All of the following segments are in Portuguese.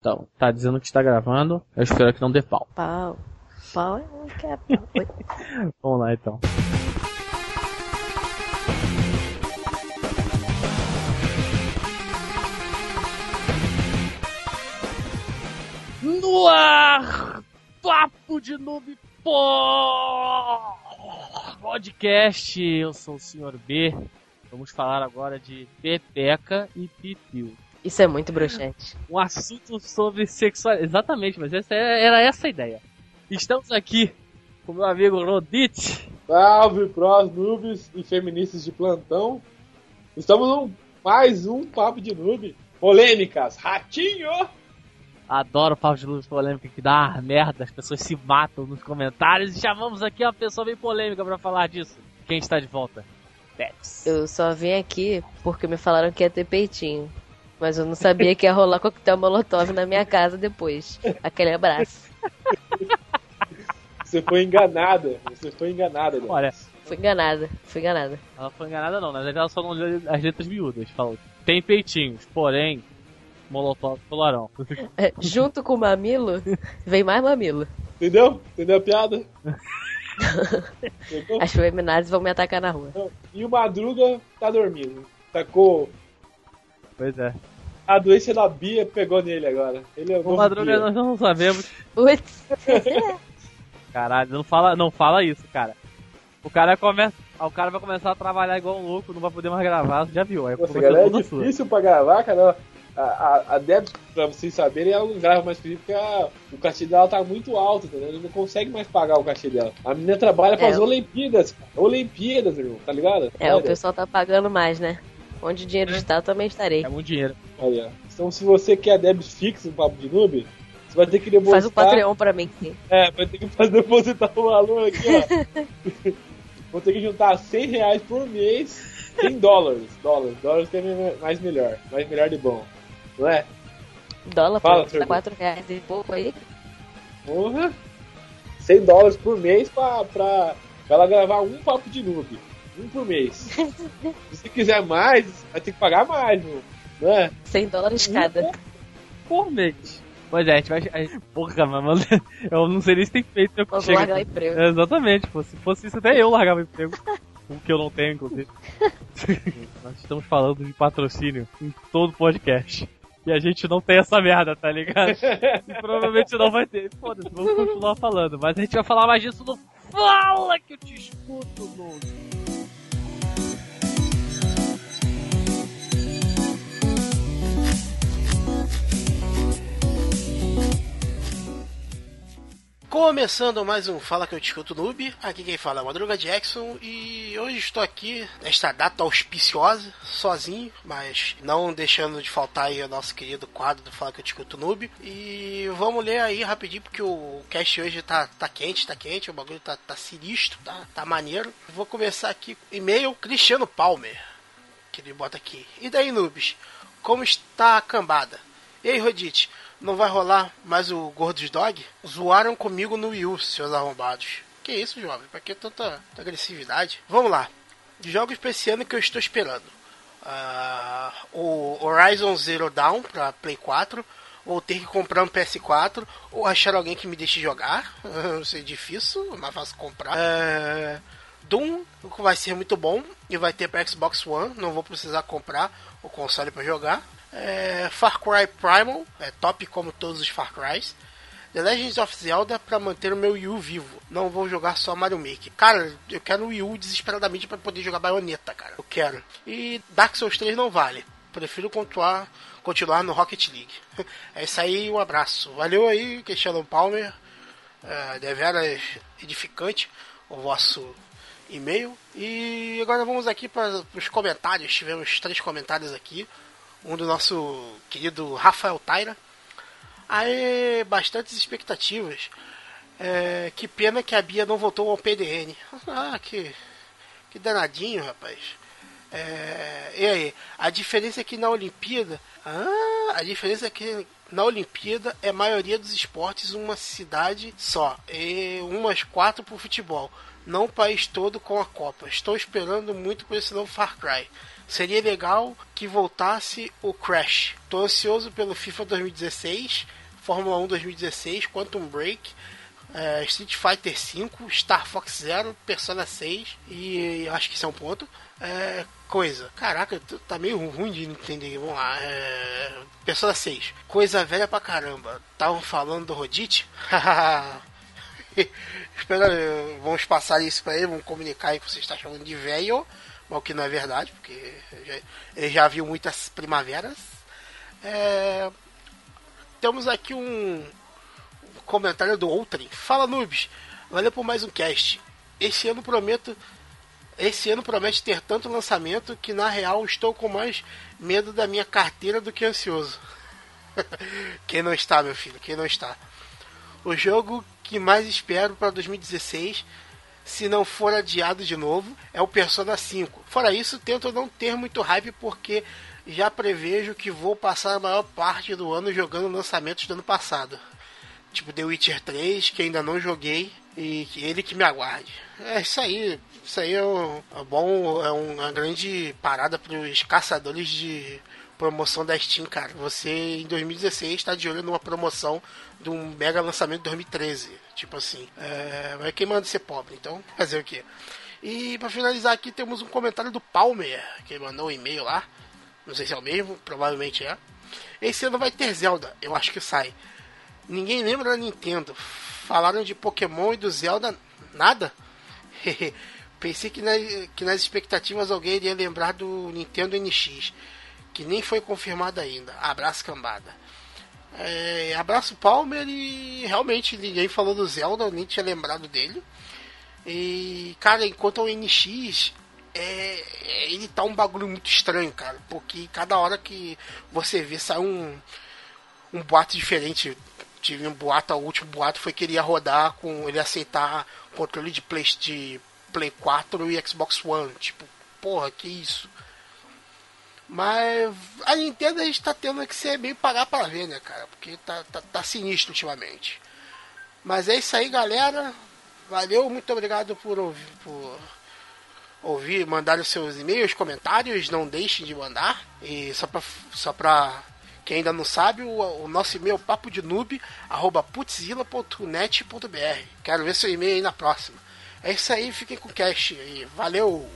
Então, tá dizendo que está gravando. Eu espero que não dê pau. Pau. Pau é um que é pau. Vamos lá então. No ar! Papo de noob pô! Podcast, eu sou o Sr. B. Vamos falar agora de Pepeca e Pipiu. Isso é muito bruxante. Um assunto sobre sexualidade. Exatamente, mas essa é- era essa a ideia. Estamos aqui com meu amigo Rodite. Salve prós, noobs e feministas de plantão. Estamos num mais um papo de noob. Polêmicas, ratinho! Adoro papo de luz polêmica que dá merda, as pessoas se matam nos comentários. E chamamos aqui uma pessoa bem polêmica pra falar disso. Quem está de volta? Pets. Eu só vim aqui porque me falaram que ia ter peitinho. Mas eu não sabia que ia rolar coquetel molotov na minha casa depois. Aquele abraço. Você foi enganada. Você foi enganada. Denis. Olha, Fui enganada, fui enganada. ela foi enganada não, na verdade ela só não leu as letras miúdas. Falou, tem peitinhos, porém, molotov polarão. É, junto com o mamilo, vem mais mamilo. Entendeu? Entendeu a piada? As feminazes vão me atacar na rua. E o Madruga tá dormindo. Tacou. Pois é. A doença da Bia pegou nele agora. Ele é o O novo Madruga Bia. nós não sabemos. Putz, Caralho, não fala, não fala isso, cara. O cara começa. ah, O cara vai começar a trabalhar igual um louco, não vai poder mais gravar, você já viu. Aí Nossa, é galera, é toda sua. difícil pra gravar, cara. A, a, a Deb, pra vocês saberem, ela não grava mais comigo porque a- o cachê dela tá muito alto, entendeu? Ele não consegue mais pagar o cachê dela. A menina trabalha para É, as eu- Olimpíadas, cara. Olimpíadas, irmão, tá ligado? é, o Olha, pessoal tá pagando mais, né? Onde o dinheiro está, eu também estarei. É muito dinheiro. Olha. Então, se você quer Deb fixo no papo de noob, você vai ter que depositar. Faz o Patreon pra mim. É, vai ter que fazer depositar o valor aqui, ó. Vou ter que juntar 100 reais por mês em dólares. Dólares, dólares que é mais melhor. Mais melhor de bom. Não é? Dólar, Fala, pô, Fernando. tá 4 reais e pouco aí. Porra! 100 dólares por mês pra, pra, pra ela gravar um papo de noob. Um por mês. Se você quiser mais, vai ter que pagar mais, meu. Não é? 100 dólares cada. Por mês. Pois é, a gente vai. a gente- Porra, mano, eu não sei nem se tem feito eu Vamos chego largar o emprego. Exatamente, pô. Se fosse isso, até eu largava o emprego. O que eu não tenho, inclusive. Nós estamos falando de patrocínio em todo podcast. E a gente não tem essa merda, tá ligado? E provavelmente não vai ter. Foda-se, vamos continuar falando. Mas a gente vai falar mais disso no Fala que eu te escuto, Doug. Começando mais um Fala que eu discuto noob, aqui quem fala é o Madruga Jackson e hoje estou aqui nesta data auspiciosa, sozinho, mas não deixando de faltar aí o nosso querido quadro do Fala que eu discuto noob. E vamos ler aí rapidinho porque o cast hoje tá, tá quente, tá quente, o bagulho tá, tá sinistro, tá, tá maneiro. Vou começar aqui e-mail Cristiano Palmer, que ele bota aqui. E daí noobs, como está a cambada? E aí, Rodite, não vai rolar mais o Gordos Dog? Zoaram comigo no Wii U, seus arrombados. Que isso, jovem? Pra que tanta, tanta agressividade? Vamos lá. Jogos pra esse ano que eu estou esperando. Ah, o Horizon Zero Dawn pra Play 4. Ou ter que comprar um PS4. Ou achar alguém que me deixe jogar. Não sei, difícil, mas fácil comprar. É, Doom vai ser muito bom e vai ter para Xbox One. Não vou precisar comprar o console para jogar. É, Far Cry Primal, é top como todos os Far Crys. The Legends of Zelda para manter o meu Wii U vivo. Não vou jogar só Mario Maker. Cara, eu quero o Wii U desesperadamente para poder jogar Bayonetta, cara. Eu quero. E Dark Souls 3 não vale. Prefiro continuar, continuar no Rocket League. É isso aí, um abraço. Valeu aí, Cristiano Palmer. É, deveras edificante o vosso e-mail. E agora vamos aqui para os comentários. Tivemos três comentários aqui. Um do nosso querido Rafael Taira. Aí, bastantes expectativas. É, que pena que a Bia não voltou ao PDN. Ah, que, que danadinho, rapaz. É, e aí, a diferença é que na Olimpíada. Ah, a diferença é que na Olimpíada é a maioria dos esportes uma cidade só, e umas quatro pro futebol, não o país todo com a Copa. Estou esperando muito por esse novo Far Cry. Seria legal que voltasse o Crash. Estou ansioso pelo FIFA 2016, Fórmula 1 2016, Quantum Break, é, Street Fighter V, Star Fox Zero, Persona 6 e acho que isso é um ponto. É, coisa. Caraca, tá meio ruim de entender. Vamos lá. É... Persona 6. Coisa velha pra caramba. Estavam falando do Rodite? Espera, vamos passar isso pra ele, vamos comunicar aí que você está chamando de velho, o que não é verdade, porque já, já viu muitas primaveras. É... Temos aqui um, comentário do Outrem. Fala, noobs. Valeu por mais um cast. Esse ano prometo esse ano promete ter tanto lançamento que na real estou com mais medo da minha carteira do que ansioso. Quem não está, meu filho? Quem não está? O jogo que mais espero para 2016, se não for adiado de novo, é o Persona 5. Fora isso, tento não ter muito hype porque já prevejo que vou passar a maior parte do ano jogando lançamentos do ano passado. Tipo The Witcher 3, que ainda não joguei, e ele que me aguarde. É isso aí. Isso aí é, um, é bom, é uma grande parada para os caçadores de promoção da Steam, cara. Você em 2016 está de olho numa promoção de um mega lançamento de 2013. Tipo assim, é, mas quem manda ser pobre, então fazer o quê? E para finalizar aqui temos um comentário do Palmer, que mandou um e-mail lá. Não sei se é o mesmo, provavelmente é. Esse ano vai ter Zelda, eu acho que sai. Ninguém lembra da Nintendo. Falaram de Pokémon e do Zelda, nada? Pensei que, na, que nas expectativas alguém iria lembrar do Nintendo NX, que nem foi confirmado ainda. Abraço, cambada. É, abraço Palmer e realmente ninguém falou do Zelda, nem tinha lembrado dele. E, cara, enquanto o NX, é, ele tá um bagulho muito estranho, cara, porque cada hora que você vê sai um, um boato diferente. Tive um boato, o último boato foi que ele ia rodar com ele aceitar controle de, play, de Play 4 e Xbox One. Tipo, porra, que isso? Mas a Nintendo a gente tá tendo que ser bem pagar para ver, né, cara? Porque tá, tá, tá sinistro ultimamente. Mas é isso aí, galera. Valeu, muito obrigado por ouvir, por ouvir, mandar os seus e-mails, comentários. Não deixem de mandar. E só pra, só pra quem ainda não sabe, o, o nosso e-mail é papo de noob, arroba. Quero ver seu e-mail aí na próxima. É isso aí, fiquem com o cast. Valeu!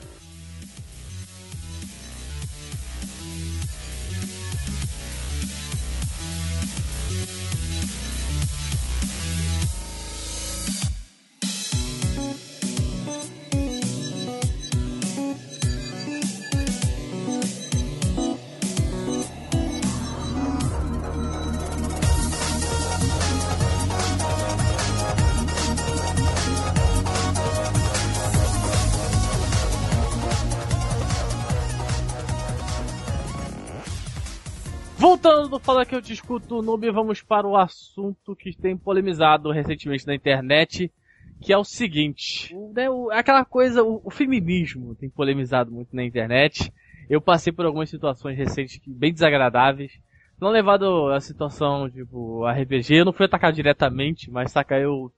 Voltando do Fala que eu discuto, Noob, vamos para o assunto que tem polemizado recentemente na internet, que é o seguinte, né, o, aquela coisa, o, o, feminismo tem polemizado muito na internet. Eu passei por algumas situações recentes bem desagradáveis. Não levado a situação, tipo, RPG, eu não fui atacado diretamente, mas saca, eu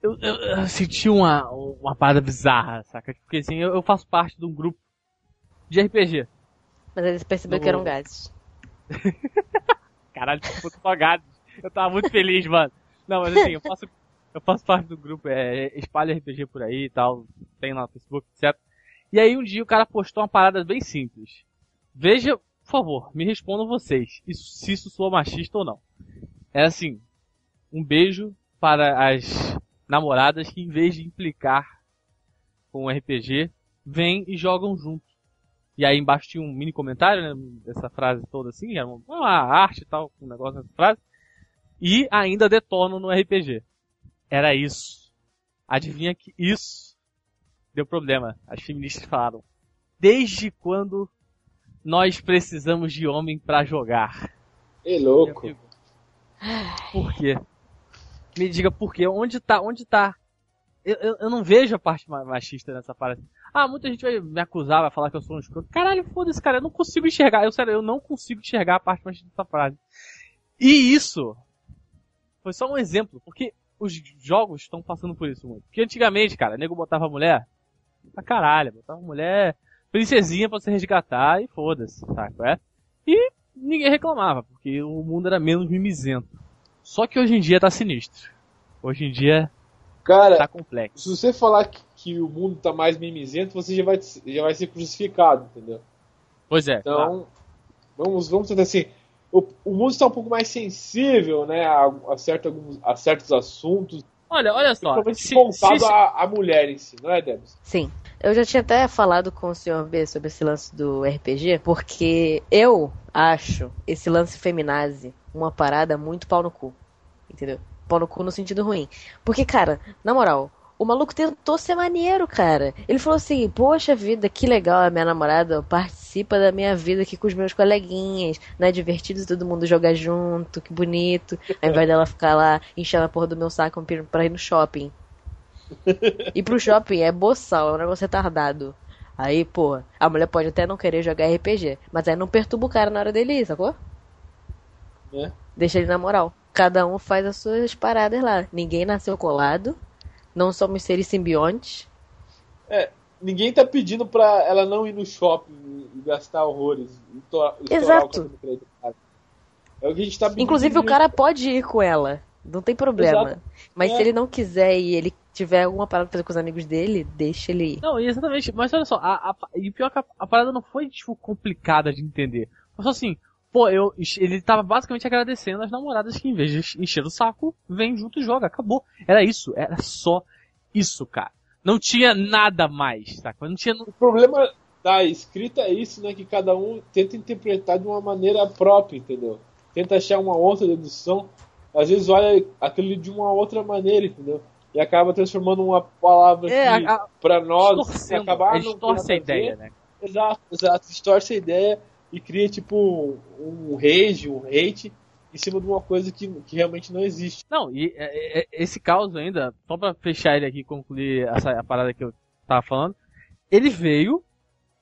eu, eu, eu, senti uma, uma parada bizarra, saca? Porque assim, eu, eu faço parte de um grupo de RPG. Mas eles perceberam no... que eram gases. Caralho, tipo, só gases. Eu tava muito feliz, mano. Não, mas assim, eu faço, eu faço parte do grupo, é, espalha RPG por aí e tal, tem lá no Facebook, etc. E aí um dia o cara postou uma parada bem simples. Veja, por favor, me respondam vocês, isso, se isso soa machista ou não. É assim, um beijo para as namoradas que em vez de implicar com o RPG, vêm e jogam junto. E aí embaixo tinha um mini comentário, né, dessa frase toda assim, era uma, uma arte e tal, um negócio nessa frase. E ainda detonam no RPG. Era isso. Adivinha que isso deu problema. As feministas falaram. Desde quando nós precisamos de homem para jogar? É louco. Por quê? Me diga por quê. Onde tá, onde tá? Eu, eu, eu não vejo a parte machista nessa parte. Ah, muita gente vai me acusar, vai falar que eu sou um escroto. Caralho, foda-se, cara, eu não consigo enxergar. Eu, sério, eu não consigo enxergar a parte machista dessa frase. E isso foi só um exemplo, porque os jogos estão passando por isso muito. Porque antigamente, cara, nego botava a mulher pra caralho, botava a mulher princesinha pra se resgatar e foda-se, saco? É? E ninguém reclamava, porque o mundo era menos mimizento. Só que hoje em dia tá sinistro. Hoje em dia Cara, tá complexo. se você falar que, que o mundo tá mais mimizento, você já vai, já vai ser crucificado, entendeu? Pois é. Então, claro. vamos, vamos tentar assim. O, o mundo está um pouco mais sensível, né, a, a, certo, alguns, a certos assuntos, Olha, olha só. principalmente Se, voltado se- à, mulher em si, não é, Debs? Sim. Eu já tinha até falado com o Sr. B sobre esse lance do RPG, porque eu acho esse lance feminazi uma parada muito pau no cu. Entendeu? Pau no cu no sentido ruim. Porque, cara, na moral, o maluco tentou ser maneiro, cara. Ele falou assim: Poxa vida, que legal, a minha namorada participa da minha vida aqui com os meus coleguinhas. Não é divertido todo mundo jogar junto, que bonito. Ao invés dela ficar lá enchendo a porra do meu saco pra ir no shopping. Ir pro shopping é boçal, é um negócio retardado. Aí, pô, a mulher pode até não querer jogar RPG, mas aí não perturba o cara na hora dele ir, sacou? Né? Deixa ele na moral. Cada um faz as suas paradas lá. Ninguém nasceu colado. Não somos seres simbiontes. Ninguém tá pedindo pra ela não ir no shopping e gastar horrores. E Exato. o. É o que a gente tá pedindo. Inclusive, o cara pode ir com ela. Não tem problema. Exato. Mas É. se ele não quiser e ele tiver alguma parada pra fazer com os amigos dele, deixa ele ir. Não, exatamente. Mas olha só, a, a, e pior que a, a parada não foi, tipo, complicada de entender. Foi só assim, pô, eu, ele tava basicamente agradecendo as namoradas que em vez de encher o saco, vem junto e joga. Acabou. Era isso. Era só isso, cara. Não tinha nada mais, saca? Não tinha... O problema da escrita é isso, né? Que cada um tenta interpretar de uma maneira própria, entendeu? Tenta achar uma outra dedução. Às vezes olha aquilo de uma outra maneira, entendeu? E acaba transformando uma palavra É, que a- pra nós distorcendo. acaba, Ele não tem distorce a a ver. ideia, né? Exato, exato. Distorce a ideia e cria tipo um rage, um hate em cima de uma coisa que, que realmente não existe. Não, e é, é, esse caos ainda, só pra fechar ele aqui e concluir essa, a parada que eu tava falando, ele veio,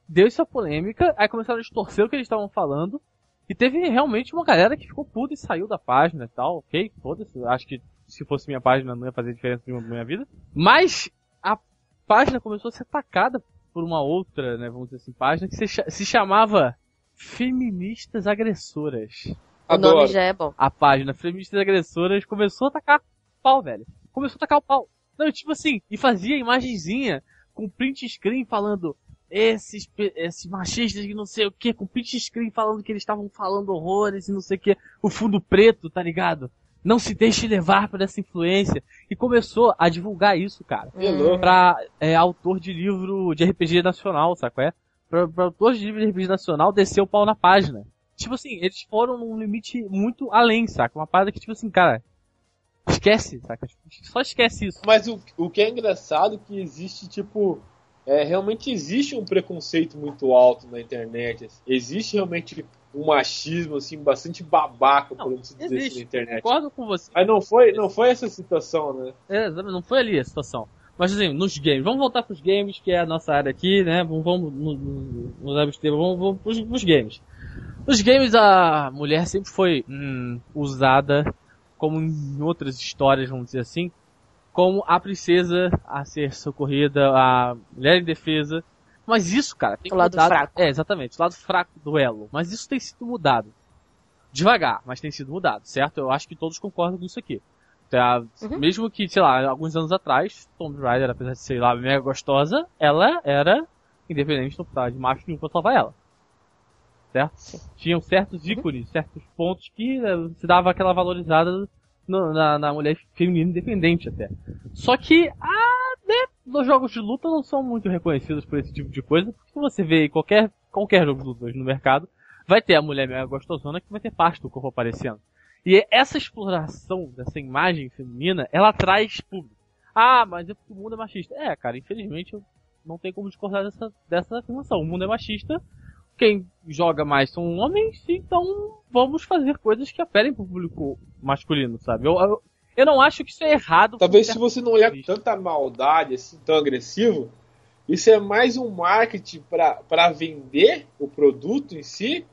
deu essa polêmica, aí começaram a distorcer o que eles estavam falando, e teve realmente uma galera que ficou puta e saiu da página e tal, ok? Foda-se, acho que se fosse minha página não ia fazer diferença nenhuma na minha vida. Mas a página começou a ser atacada por uma outra, né, vamos dizer assim, página que se, se chamava Feministas Agressoras O nome Adoro. já é bom. a página Feministas Agressoras começou a tacar pau, velho. Começou a tacar o pau. Não, tipo assim, e fazia imagenzinha com print screen falando esses, esses machistas que não sei o que, com print screen falando que eles estavam falando horrores e não sei o que, o fundo preto, tá ligado? Não se deixe levar por essa influência. E começou a divulgar isso, cara. Hello. Pra é, autor de livro de RPG nacional, saco é? Pra, pra autor de livro de RPG nacional descer o pau na página. Tipo assim, eles foram num limite muito além, saca? Uma parada que, tipo assim, cara, esquece, saca? Tipo, Só esquece isso. Mas o, o que é engraçado é que existe, tipo. É, realmente existe um preconceito muito alto na internet. Existe realmente um machismo, assim, bastante babaca, Não, podemos dizer assim, existe. na internet. Concordo com você. Mas não foi, não foi essa situação, né? É, não foi ali a situação. Mas assim, nos games, vamos voltar pros games, que é a nossa área aqui, né? Vamos, vamos no- no- nos abster, vamos, vamos pros, pros games. Nos games a mulher sempre foi hum, usada, como em outras histórias, vamos dizer assim, como a princesa a ser socorrida, a mulher em defesa. Mas isso, cara, tem O lado mudado. fraco. É, exatamente, o lado fraco do elo. Mas isso tem sido mudado. Devagar, mas tem sido mudado, certo? Eu acho que todos concordam com isso aqui. Tá? Uhum. Mesmo que, sei lá, alguns anos atrás, Tomb Raider, apesar de ser lá mega gostosa, ela era independente do tá, de macho nenhum pra salvar ela. Certo? Tinham certos Uhum. ícones, certos pontos que eh, se dava aquela valorizada no- na, na mulher feminina independente até. Só que, ah, né, os jogos de luta não são muito reconhecidos por esse tipo de coisa, porque se você vê em qualquer, qualquer jogo de luta hoje no mercado, vai ter a mulher mega gostosona que vai ter parte do corpo aparecendo. E essa exploração dessa imagem feminina, ela traz público. Ah, mas é porque o mundo é machista. É, cara, infelizmente eu não tenho como discordar dessa, dessa afirmação. O mundo é machista, quem joga mais são homens, então vamos fazer coisas que apelem pro público masculino, sabe? Eu, eu, eu não acho que isso é errado. Talvez se você não olhar com tanta maldade, assim, tão agressivo, isso é mais um marketing para vender o produto em si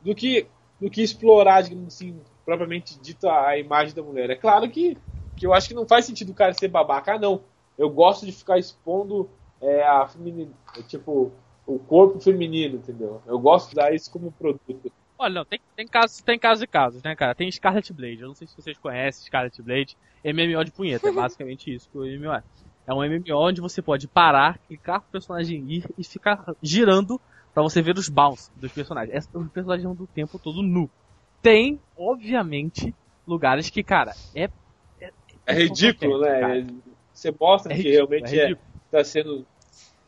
do que, do que explorar, digamos assim, propriamente dito a imagem da mulher. É claro que, que eu acho que não faz sentido o cara ser babaca, ah, não. Eu gosto de ficar expondo é, a feminina, tipo, o corpo feminino, entendeu? Eu gosto de dar isso como produto. Olha, não, tem, tem casos tem casos e casos, né, cara? Tem Scarlet Blade, eu não sei se vocês conhecem Scarlet Blade, MMO de punheta, é basicamente isso que o MMO é. É um MMO onde você pode parar, clicar pro personagem ir e ficar girando para você ver os bounce dos personagens. Os personagens andam o tempo todo nu. Tem, obviamente, lugares que, cara, é. É, é ridículo, né? Cara. Você mostra é que ridículo, realmente é, é, tá sendo.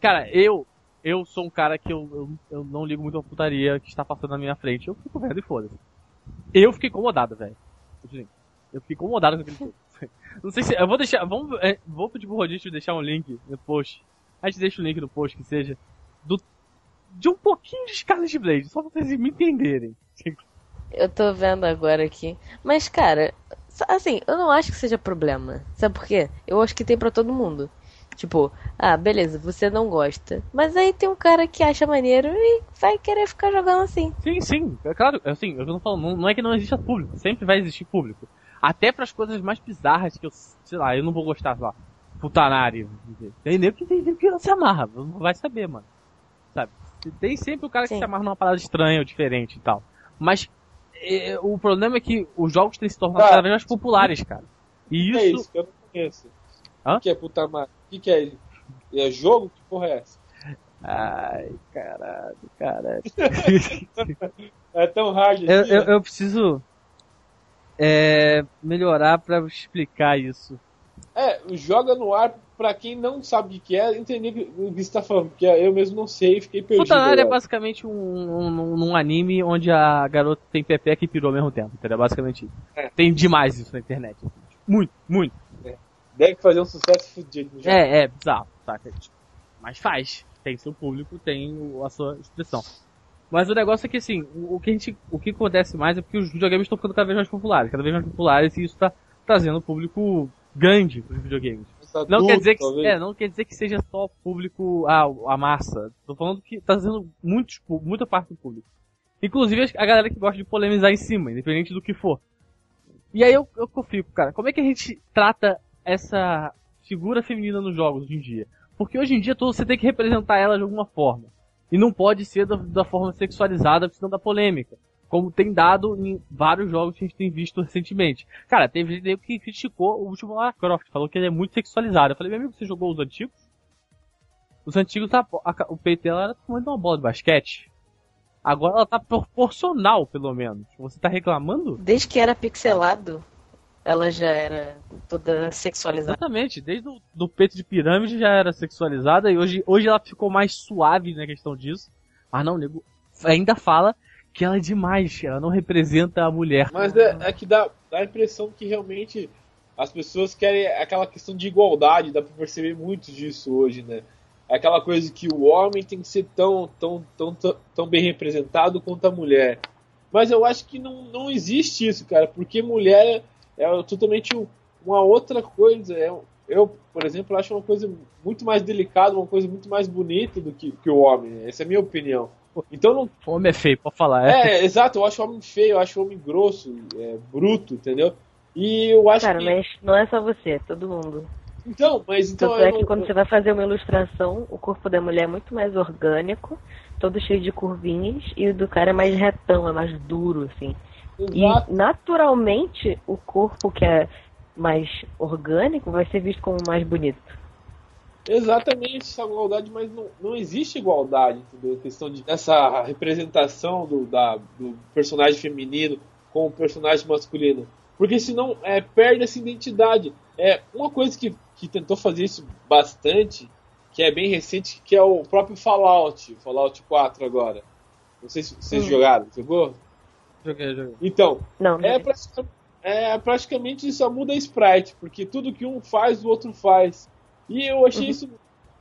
Cara, eu. Eu sou um cara que eu, eu, eu não ligo muito a putaria que está passando na minha frente. Eu fico vendo e foda-se. Eu fiquei incomodado, velho. Eu fiquei incomodado com aquele jogo. Não sei se. Eu vou deixar. Vamos, é, vou pedir pro Rodízio deixar um link no post. A gente deixa o link no post que seja. Do, de um pouquinho de Scarlet Blade, só pra vocês me entenderem. Eu tô vendo agora aqui. Mas, cara, assim, eu não acho que seja problema. Sabe por quê? Eu acho que tem para todo mundo. Tipo, ah, beleza, você não gosta. Mas aí tem um cara que acha maneiro e vai querer ficar jogando assim. Sim, sim, é claro, assim, eu não falo, não, não é que não exista público, sempre vai existir público. Até para as coisas mais bizarras que eu, sei lá, eu não vou gostar, sei lá, putanário. Tem nem que tem que não se amarra, não vai saber, mano. Sabe? Tem sempre o cara que Sim. se amarra numa parada estranha ou diferente e tal. Mas é, o problema é que os jogos têm se tornado cada vez mais populares, cara. E isso. É isso que eu não conheço. Hã? O que é putamário? O que, que é? É jogo? Que porra é essa? Ai, caralho, caralho. é tão hard eu, eu, eu, preciso é, melhorar para explicar isso. É, joga no ar pra quem não sabe o que é, entender o que você tá falando, porque eu mesmo não sei e fiquei perdido. Futanari é basicamente um, um, um, anime onde a garota tem pepeca e pirou ao mesmo tempo, entendeu? Basicamente isso. É. Tem demais isso na internet. Muito, muito. É. Deve fazer um sucesso fudido. Já. É, é, bizarro, saca? Mas faz. Tem seu público, tem a sua expressão. Mas o negócio é que assim, o que, a gente, o que acontece mais é porque os videogames estão ficando cada vez mais populares, cada vez mais populares, e isso está trazendo público grande para os videogames. Adulto, não quer dizer que é, não quer dizer que seja só público a, a massa. Tô falando que tá trazendo muitos, muita parte do público. Inclusive a galera que gosta de polemizar em cima, independente do que for. E aí eu, eu fico, cara, como é que a gente trata essa figura feminina nos jogos hoje em dia? Porque hoje em dia todo, você tem que representar ela de alguma forma. E não pode ser da, da forma sexualizada, senão da polêmica. Como tem dado em vários jogos que a gente tem visto recentemente. Cara, teve gente que criticou o último Lara Croft, falou que ele é muito sexualizado. Eu falei, meu amigo, você jogou os antigos? Os antigos, tá, a, o peito dela era tamanho de uma bola de basquete. Agora ela tá proporcional, pelo menos. Você tá reclamando? Desde que era pixelado, ela já era toda sexualizada. Exatamente, desde o do peito de pirâmide já era sexualizada e hoje, hoje ela ficou mais suave na questão disso. Mas não, nego, ainda fala que ela é demais, ela não representa a mulher. Mas é, é que dá, dá a impressão que realmente as pessoas querem aquela questão de igualdade, dá pra perceber muito disso hoje, né? É aquela coisa que o homem tem que ser tão, tão, tão, tão, bem representado quanto a mulher. Mas eu acho que não, não existe isso, cara, porque mulher é totalmente uma outra coisa. É, eu, por exemplo, acho uma coisa muito mais delicada, uma coisa muito mais bonita do que, que o homem. Essa é a minha opinião. Então não. O homem é feio, pode falar. É, é exato, eu acho o homem feio, eu acho o homem grosso, é, bruto, entendeu? E eu acho Cara, que... mas não é só você, é todo mundo. Então, mas então. Tanto é não... que quando você vai fazer uma ilustração, o corpo da mulher é muito mais orgânico, todo cheio de curvinhas, e o do cara é mais retão, é mais duro, assim. Exato. E naturalmente o corpo que é mais orgânico vai ser visto como mais bonito. Exatamente, essa igualdade, mas não, não existe igualdade, entendeu? A questão de essa representação do, da, do personagem feminino com o personagem masculino. Porque senão é, perde essa identidade. É uma coisa que, que tentou fazer isso bastante, que é bem recente, que é o próprio Fallout, Fallout 4 agora. Não sei se vocês hum. jogaram, jogou? Joguei, joguei. Então, não, é, praticamente, é praticamente só muda sprite, porque tudo que um faz, o outro faz. E eu achei isso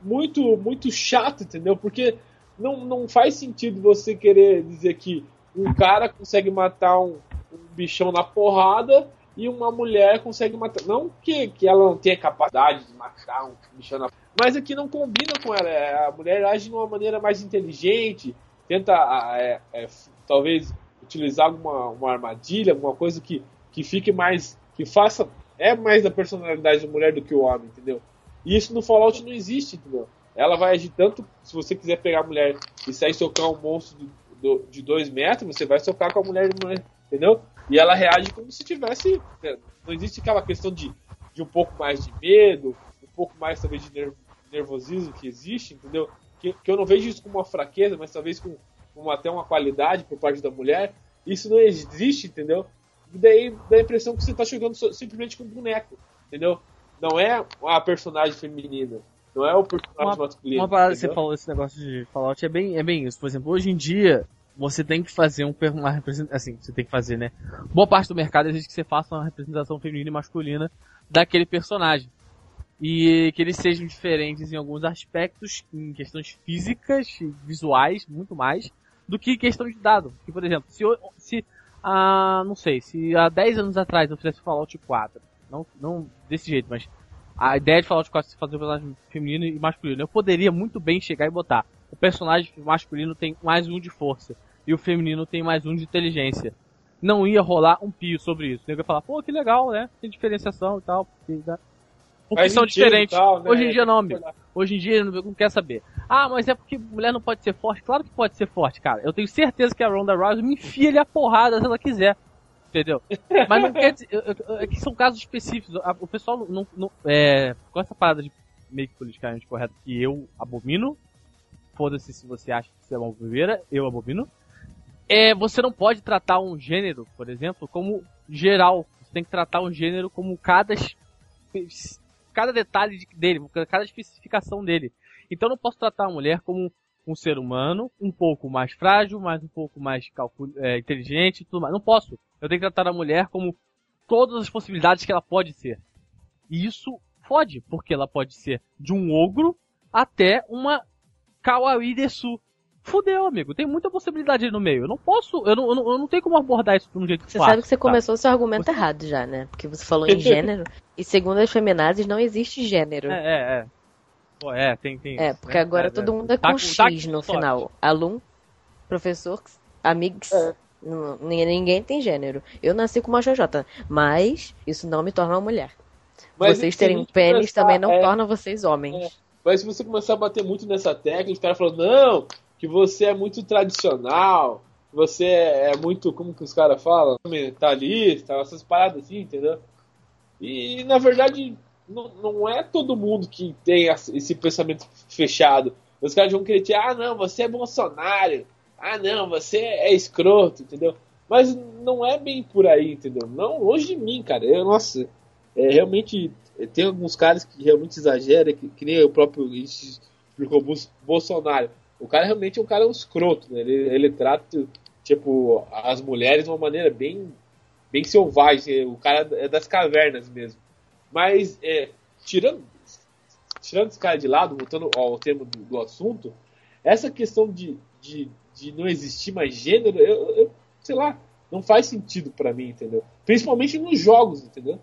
muito, muito chato, entendeu? Porque não, não faz sentido você querer dizer que um cara consegue matar um, um bichão na porrada e uma mulher consegue matar. Não que, que ela não tenha capacidade de matar um bichão na mas aqui não combina com ela. É, a mulher age de uma maneira mais inteligente, tenta, é, é, talvez, utilizar alguma uma armadilha, alguma coisa que que fique mais. que faça. É mais da personalidade da mulher do que o homem, entendeu? E isso no Fallout não existe, entendeu? Ela vai agir tanto. Se você quiser pegar a mulher e sair socar um monstro de, de dois metros, você vai socar com a mulher, entendeu? E ela reage como se tivesse. Né? Não existe aquela questão de, de um pouco mais de medo, um pouco mais talvez de nervosismo que existe, entendeu? Que, que eu não vejo isso como uma fraqueza, mas talvez com, até uma qualidade por parte da mulher. Isso não existe, entendeu? E daí dá a impressão que você está jogando simplesmente com um boneco, entendeu? Não é a personagem feminina. Não é o personagem uma, masculino. Uma parada que você falou, esse negócio de Fallout é bem, é bem isso. Por exemplo, hoje em dia, você tem que fazer um, uma representação. Assim, você tem que fazer, né? Boa parte do mercado exige que você faça uma representação feminina e masculina daquele personagem. E que eles sejam diferentes em alguns aspectos, em questões físicas, visuais, muito mais, do que questão de dado. Que, por exemplo, se, se ah, não sei, se há 10 anos atrás eu fizesse Fallout 4, não, não desse jeito, mas a ideia de Fallout 4 é fazer um personagem feminino e masculino, eu poderia muito bem chegar e botar o personagem masculino tem mais um de força e o feminino tem mais um de inteligência. Não ia rolar um pio sobre isso. Eu ia falar, pô, que legal, né? Tem diferenciação e tal. Porque, né? porque são diferentes. Tal, né? Hoje em dia não, amigo. Hoje em dia não quer saber. Ah, mas é porque mulher não pode ser forte. Claro que pode ser forte, cara. Eu tenho certeza que a Ronda Rousey me enfia ele a porrada se ela quiser. Entendeu? Mas não quer dizer. É que são casos específicos. O pessoal não. não é, com essa parada de meio que politicamente correto que eu abomino, foda-se se você acha que você é uma bobeira, eu abomino. É, você não pode tratar um gênero, por exemplo, como geral. Você tem que tratar um gênero como cada cada detalhe dele, cada especificação dele. Então eu não posso tratar a mulher como um ser humano um pouco mais frágil, mas um pouco mais é, inteligente e tudo mais. Não posso. Eu tenho que tratar a mulher como todas as possibilidades que ela pode ser. E isso fode, porque ela pode ser de um ogro até uma Kawaii Desu. Fudeu, amigo. Tem muita possibilidade aí no meio. Eu não posso, eu não, eu não, eu não tenho como abordar isso de um jeito Você fácil, sabe que você tá? começou seu argumento você... errado já, né? Porque você falou em gênero. e segundo as feminazes, não existe gênero. É, é, é. Pô, é, tem, tem. É, porque né? agora é, todo é. mundo é com tá, X tá no final. Aluno, professor, amigos. É. Ninguém tem gênero. Eu nasci com uma JJ, mas isso não me torna uma mulher. Mas vocês terem pênis também não é, torna vocês homens. É. Mas se você começar a bater muito nessa tecla, os caras falam, não, que você é muito tradicional, você é muito, como que os caras falam? Mentalista, essas paradas assim, entendeu? E na verdade, não, não é todo mundo que tem esse pensamento fechado. Os caras vão querer dizer, ah não, você é Bolsonaro, ah não, você é escroto, entendeu? Mas não é bem por aí, entendeu? Não, longe de mim, cara. Eu, nossa, é, realmente tem alguns caras que realmente exageram, que, que nem o próprio Bolsonaro. O cara realmente é um cara escroto, né? Ele, ele trata, tipo, as mulheres de uma maneira bem, bem selvagem. O cara é das cavernas mesmo. Mas, é, tirando, tirando esse cara de lado, voltando ao tema do, do assunto, essa questão de, de, de, não existir mais gênero, eu, eu sei lá, não faz sentido para mim, entendeu? Principalmente nos jogos, entendeu?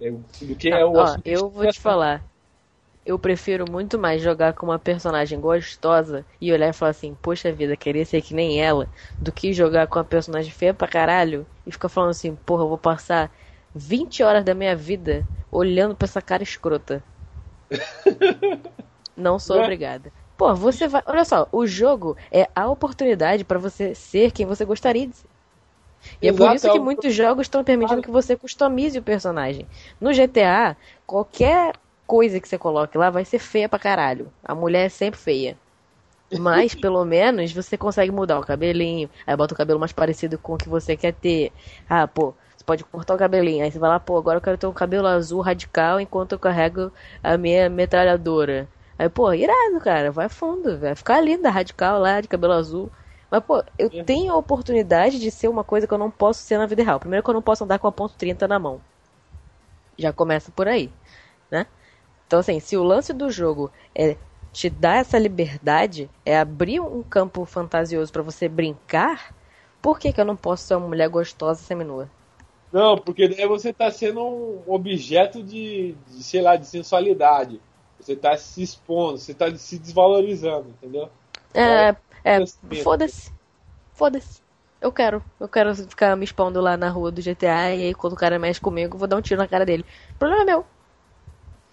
É, do que é o ó, Eu vou te falar. Eu prefiro muito mais jogar com uma personagem gostosa e olhar e falar assim, poxa vida, queria ser que nem ela, do que jogar com uma personagem feia pra caralho e ficar falando assim, porra, eu vou passar 20 horas da minha vida olhando pra essa cara escrota. Não sou obrigada. Pô, você vai. Olha só, o jogo é a oportunidade para você ser quem você gostaria de ser. E Exato, é por isso que é muitos jogos estão permitindo que você customize o personagem. No GTA, qualquer coisa que você coloque lá vai ser feia pra caralho. A mulher é sempre feia. Mas, pelo menos, você consegue mudar o cabelinho. Aí bota o cabelo mais parecido com o que você quer ter. Ah, pô, pode cortar o cabelinho. Aí você vai lá, pô, agora eu quero ter um cabelo azul radical enquanto eu carrego a minha metralhadora. Aí, pô, irado, cara, vai fundo, vai ficar linda, radical lá, de cabelo azul. Mas, pô, eu é. tenho a oportunidade de ser uma coisa que eu não posso ser na vida real. Primeiro que eu não posso andar com a ponto .30 na mão. Já começa por aí, né? Então, assim, se o lance do jogo é te dar essa liberdade, é abrir um campo fantasioso para você brincar, por que, que eu não posso ser uma mulher gostosa seminua? Não, porque daí você está sendo um objeto de, de, sei lá, de sensualidade. Você está se expondo, você está se desvalorizando, entendeu? É, é, foda-se. Foda-se. Eu quero. Eu quero ficar me expondo lá na rua do GTA e aí quando o cara mexe comigo, eu vou dar um tiro na cara dele. O problema é meu.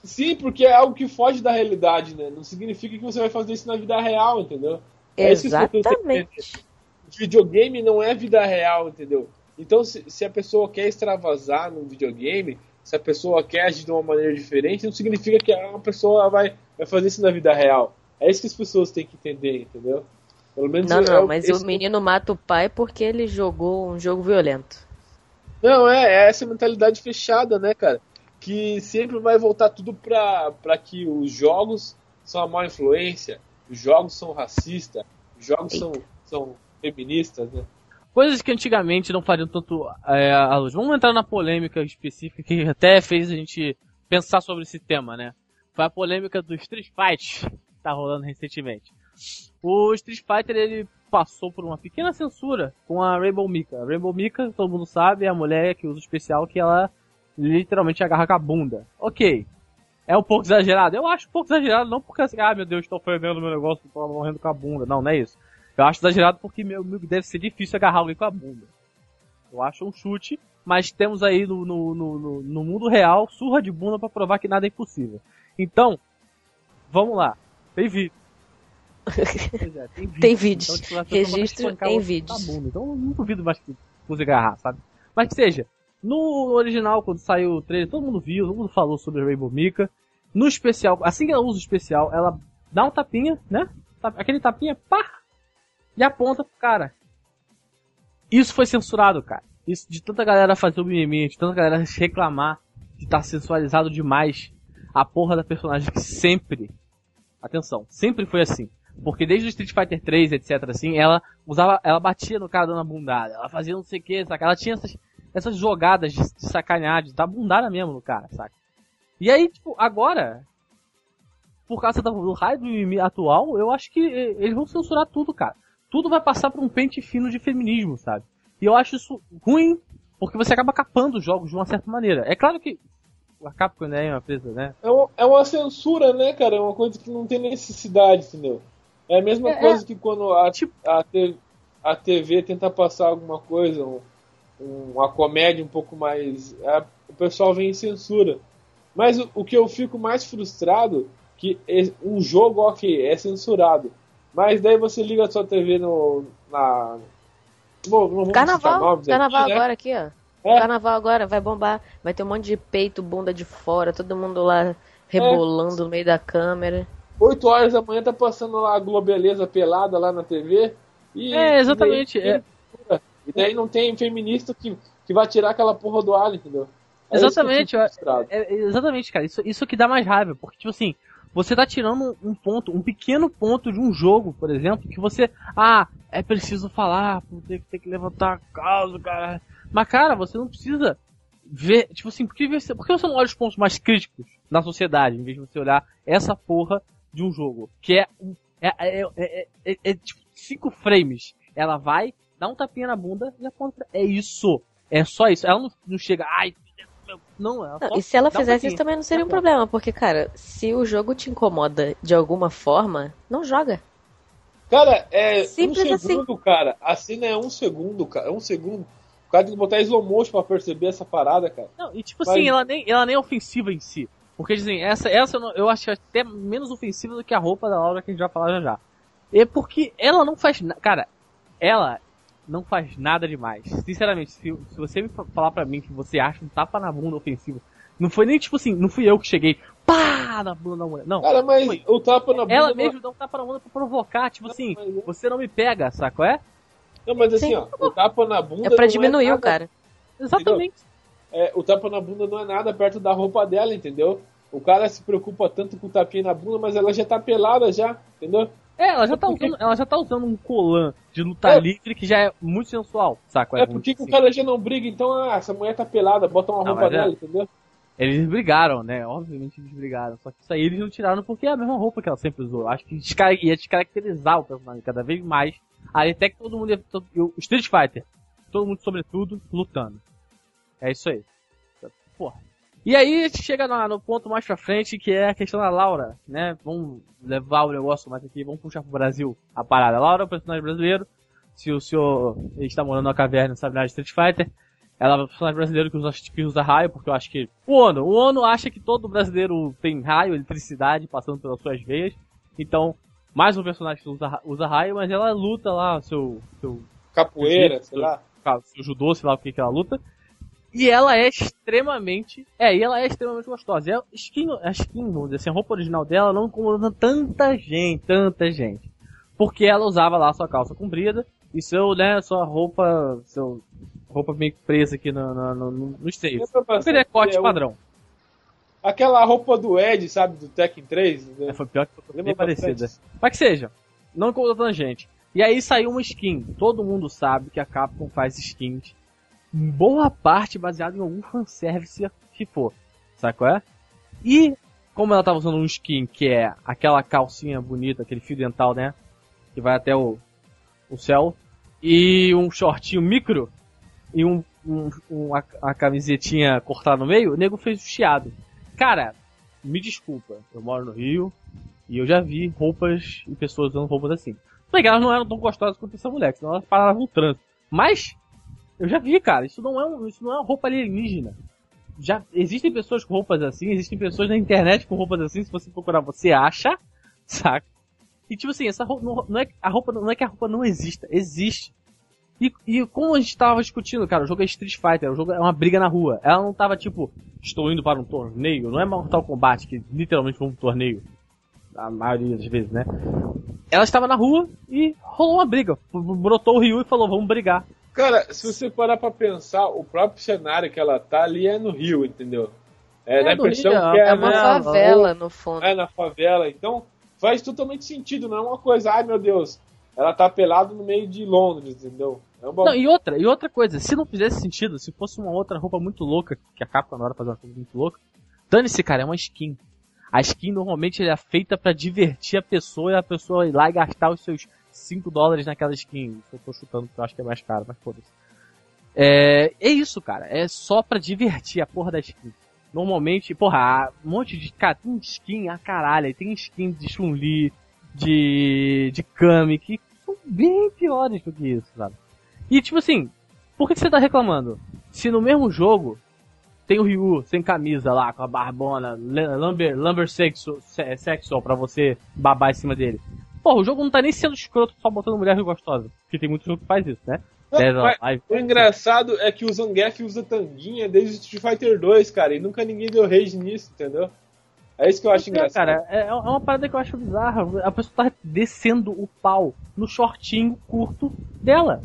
Sim, porque é algo que foge da realidade, né? Não significa que você vai fazer isso na vida real, entendeu? É isso que pessoas têm que. Exatamente. videogame não é vida real, entendeu? Então, se, se a pessoa quer extravasar no videogame, se a pessoa quer agir de uma maneira diferente, não significa que uma pessoa vai, vai fazer isso na vida real. É isso que as pessoas têm que entender, entendeu? Pelo menos Não, é não, o- mas o menino mata o pai porque ele jogou um jogo violento. Não, é, é essa mentalidade fechada, né, cara? Que sempre vai voltar tudo pra, pra que os jogos são a má influência, os jogos são racistas, os jogos são, são feministas, né? Coisas que antigamente não fariam tanto é, a luz. Vamos entrar na polêmica específica que até fez a gente pensar sobre esse tema, né? Foi a polêmica do Street Fight que tá rolando recentemente. O Street Fighter ele passou por uma pequena censura com a Rainbow Mika. A Rainbow Mika, todo mundo sabe, é a mulher que usa o especial que ela literalmente agarra com a bunda. Ok. É um pouco exagerado? Eu acho um pouco exagerado, não porque assim, ah meu Deus, estou ofendendo meu negócio, estou morrendo com a bunda. Não, não é isso. Eu acho exagerado porque meu amigo deve ser difícil agarrar alguém com a bunda. Eu acho um chute, mas temos aí no, no, no, no- no mundo real surra de bunda pra provar que nada é impossível. Então, vamos lá. Tem vídeo. Pois é, tem vídeo. Tem vídeos. Então, tipo, a Registro espancar em o outro vídeos. com a bunda. Então eu não duvido mais que use agarrar, sabe? Mas que seja, no original, quando saiu o trailer, todo mundo viu, todo mundo falou sobre Rainbow Mika. No especial, assim que ela usa o especial, ela dá um tapinha, né? Aquele tapinha, pá! E aponta pro cara. Isso foi censurado, cara. Isso de tanta galera fazer o mimimi, de tanta galera reclamar de estar sensualizado demais a porra da personagem que sempre, atenção, sempre foi assim. Porque desde o Street Fighter 3, etc, assim, ela usava, ela batia no cara dando a bundada, ela fazia não sei o que, saca? Ela tinha essas, essas jogadas de, de sacanear, de dar bundada mesmo no cara, saca? E aí, tipo, agora, por causa do, do raio do mimimi atual, eu acho que eh, eles vão censurar tudo, cara. Tudo vai passar por um pente fino de feminismo, sabe? E eu acho isso ruim, porque você acaba capando os jogos de uma certa maneira. É claro que a Capcom né, é uma empresa, né? É, uma- é uma censura, né, cara? É uma coisa que não tem necessidade, entendeu? É a mesma É, coisa que quando a, Tipo- a, te- a TV tenta passar alguma coisa, um- um- uma comédia um pouco mais. é, o pessoal vem e censura. Mas o, o que eu fico mais frustrado que é- um jogo, ok, é censurado. Mas daí você liga a sua TV no. na. Bom, não Carnaval, nomes carnaval aqui, né? agora aqui, ó. É. Carnaval agora vai bombar. Vai ter um monte de peito, bunda de fora, todo mundo lá rebolando no meio da câmera. 8 horas da manhã tá passando lá a Globeleza pelada lá na TV. E, É, exatamente, E daí, é. e daí não tem feminista que, que vai tirar aquela porra do ar, entendeu? É Exatamente. É, é, exatamente, cara. Isso, isso que dá mais raiva. Porque, tipo assim, você tá tirando um ponto, um pequeno ponto de um jogo, por exemplo, que você. Ah, é preciso falar, tem, que- tem que levantar a causa, cara. Mas, cara, você não precisa ver. Tipo assim, por que você, por que você não olha os pontos mais críticos na sociedade, em vez de você olhar essa porra de um jogo? Que é um. É, é, é, é- é- é, tipo cinco frames. Ela vai, dá um tapinha na bunda e aponta. É isso. É só isso. Ela não, não chega. Ai, não, ela Não, e se ela um fizesse tapinha. isso também não seria um problema, porque, cara, se o jogo te incomoda de alguma forma, não joga. Cara, é Simples um assim. segundo, cara. A cena é um segundo, cara. É um segundo. O cara tem que botar slow motion pra perceber essa parada, cara. Não, e tipo Mas- assim, ela nem, ela nem é ofensiva em si. Porque dizem, essa, essa eu, não- eu acho até menos ofensiva do que a roupa da Laura que a gente vai falar já já. É porque ela não faz nada. Cara, ela não faz nada demais. Sinceramente, se, se você me fa- falar pra mim que você acha um tapa na bunda ofensivo, não foi nem tipo assim, não fui eu que cheguei, pá, na bunda da mulher. Não. Cara, mas Foi. o tapa na bunda. Ela não- mesmo dá um tapa na bunda pra provocar, tipo assim, mas, é- você não me pega, saco? É? não, mas assim, Sim. ó, o tapa na bunda. É pra não diminuir nada- o cara. Exatamente. é, o tapa na bunda não é nada perto da roupa dela, entendeu? O cara se preocupa tanto com o tapinha na bunda, mas ela já tá pelada já, entendeu? É, ela já tá Porque- usando, ela já tá usando um colã de luta É. livre que já é muito sensual, saco? É, por que, que o cara já não briga? Então, ah, essa mulher tá pelada, bota uma Não, roupa é- dela, entendeu? Eles brigaram, né? Obviamente eles brigaram. Só que isso aí eles não tiraram porque é a mesma roupa que ela sempre usou. Acho que ia descaracterizar o personagem cada vez mais. Aí até que todo mundo ia. Todo, o Street Fighter. Todo mundo, sobretudo, lutando. É isso aí. Porra. E aí a gente chega no, no ponto mais pra frente, que é a questão da Laura, né? Vamos levar o negócio mais aqui, vamos puxar pro Brasil a parada. A Laura é um personagem brasileiro. se o senhor está morando na caverna, sabe, na Street Fighter. Ela é um personagem brasileiro que usa, que usa raio, porque eu acho que. O ONU, o ONU acha que todo brasileiro tem raio, eletricidade passando pelas suas veias. Então, mais um personagem que usa, usa raio, mas ela luta lá, seu. seu Capoeira, seu, sei lá. Seu judô, sei lá o que, que ela luta. E ela é extremamente. É, e ela é extremamente gostosa. E a skin, a skin, vamos dizer assim, a roupa original dela não incomodou tanta gente, tanta gente. Porque ela usava lá sua calça comprida e seu, né, sua roupa. Seu, roupa meio presa aqui no, no, no, nos seios. Porque decote é padrão. Aquela roupa do Ed, sabe, do Tekken 3. Né? É, foi pior que foi bem parecida. Mas que seja, não incomodou tanta gente. E aí saiu uma skin. Todo mundo sabe que a Capcom faz skins boa parte baseado em algum fanservice que for. Sabe qual é? E, como ela tava usando um skin que é aquela calcinha bonita, aquele fio dental, né? Que vai até o, o céu. E um shortinho micro. E um, um, um a, a, camisetinha cortada no meio. O nego fez o chiado. Cara, me desculpa. Eu moro no Rio. E eu já vi roupas e pessoas usando roupas assim. Legal, elas não eram tão gostosas quanto essa mulher, senão elas paravam no trânsito. Mas, eu já vi, cara, isso não é, um, isso não é uma roupa alienígena. Já existem pessoas com roupas assim, existem pessoas na internet com roupas assim, se você procurar, você acha, saca? E tipo assim, essa roupa não, não é a roupa não é que a roupa não exista, existe. E, e como a gente tava discutindo, cara, o jogo é Street Fighter, o jogo é uma briga na rua. Ela não tava tipo, estou indo para um torneio, não é Mortal Kombat, que literalmente foi um torneio. A maioria das vezes, né? Ela estava na rua e rolou uma briga. Brotou o Ryu e falou, vamos brigar. Cara, se você parar pra pensar, o próprio cenário que ela tá ali é no Rio, entendeu? É, é, impressão Rio, que é, é uma na, favela, no fundo. É, na favela. Então, faz totalmente sentido, não é uma coisa, ai meu Deus, ela tá pelada no meio de Londres, entendeu? É uma... Não, e outra, e outra coisa, se não fizesse sentido, se fosse uma outra roupa muito louca, que a capa na hora fazer uma coisa muito louca, dane-se, cara, é uma skin. A skin normalmente é feita para divertir a pessoa e a pessoa ir lá e gastar os seus 5 dólares naquela skin. Eu tô chutando porque eu acho que é mais caro, mas foda-se. É, é isso, cara. É só pra divertir a porra da skin. Normalmente, porra, um monte de. Cara, tem skin a caralho. Tem skin de Chun-Li, de. de Kami, que são bem piores do que isso, sabe? E tipo assim, por que você tá reclamando? Se no mesmo jogo tem o Ryu sem camisa lá, com a barbona, lumber, lumber sexual, sexual pra você babar em cima dele. Porra, o jogo não tá nem sendo escroto só botando mulher gostosa. Porque tem muito jogo que faz isso, né? Não, o engraçado é que o Zangief usa tanguinha desde Street Fighter 2, cara, e nunca ninguém deu rage nisso, entendeu? É isso que eu acho engraçado. Cara, é, é uma parada que eu acho bizarra. A pessoa tá descendo o pau no shortinho curto dela.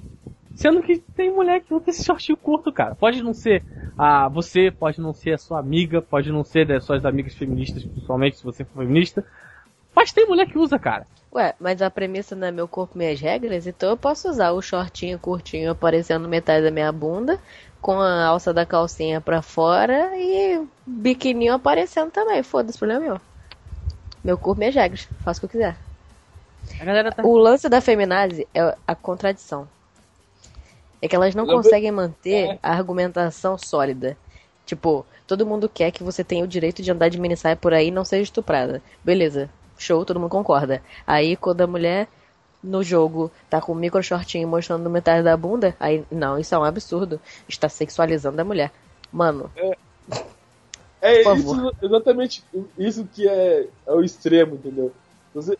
Sendo que tem mulher que usa esse shortinho curto, cara. Pode não ser a você, pode não ser a sua amiga, pode não ser das suas amigas feministas, principalmente se você for feminista. Mas tem mulher que usa, cara. Ué, mas a premissa não é meu corpo, minhas regras, então eu posso usar o shortinho curtinho aparecendo metade da minha bunda, com a alça da calcinha pra fora e biquininho aparecendo também. Foda-se, problema meu. Meu corpo, minhas regras. Faço o que eu quiser. Tá... O lance da feminazi é a contradição. É que elas não conseguem manter é. a argumentação sólida. Tipo, todo mundo quer que você tenha o direito de andar de minissaia por aí e não seja estuprada. Beleza, Show, todo mundo concorda. Aí quando a mulher no jogo tá com um micro shortinho mostrando metade da bunda, aí não, isso é um absurdo. Está sexualizando a mulher. Mano. É, é isso, exatamente isso que é, é o extremo, entendeu?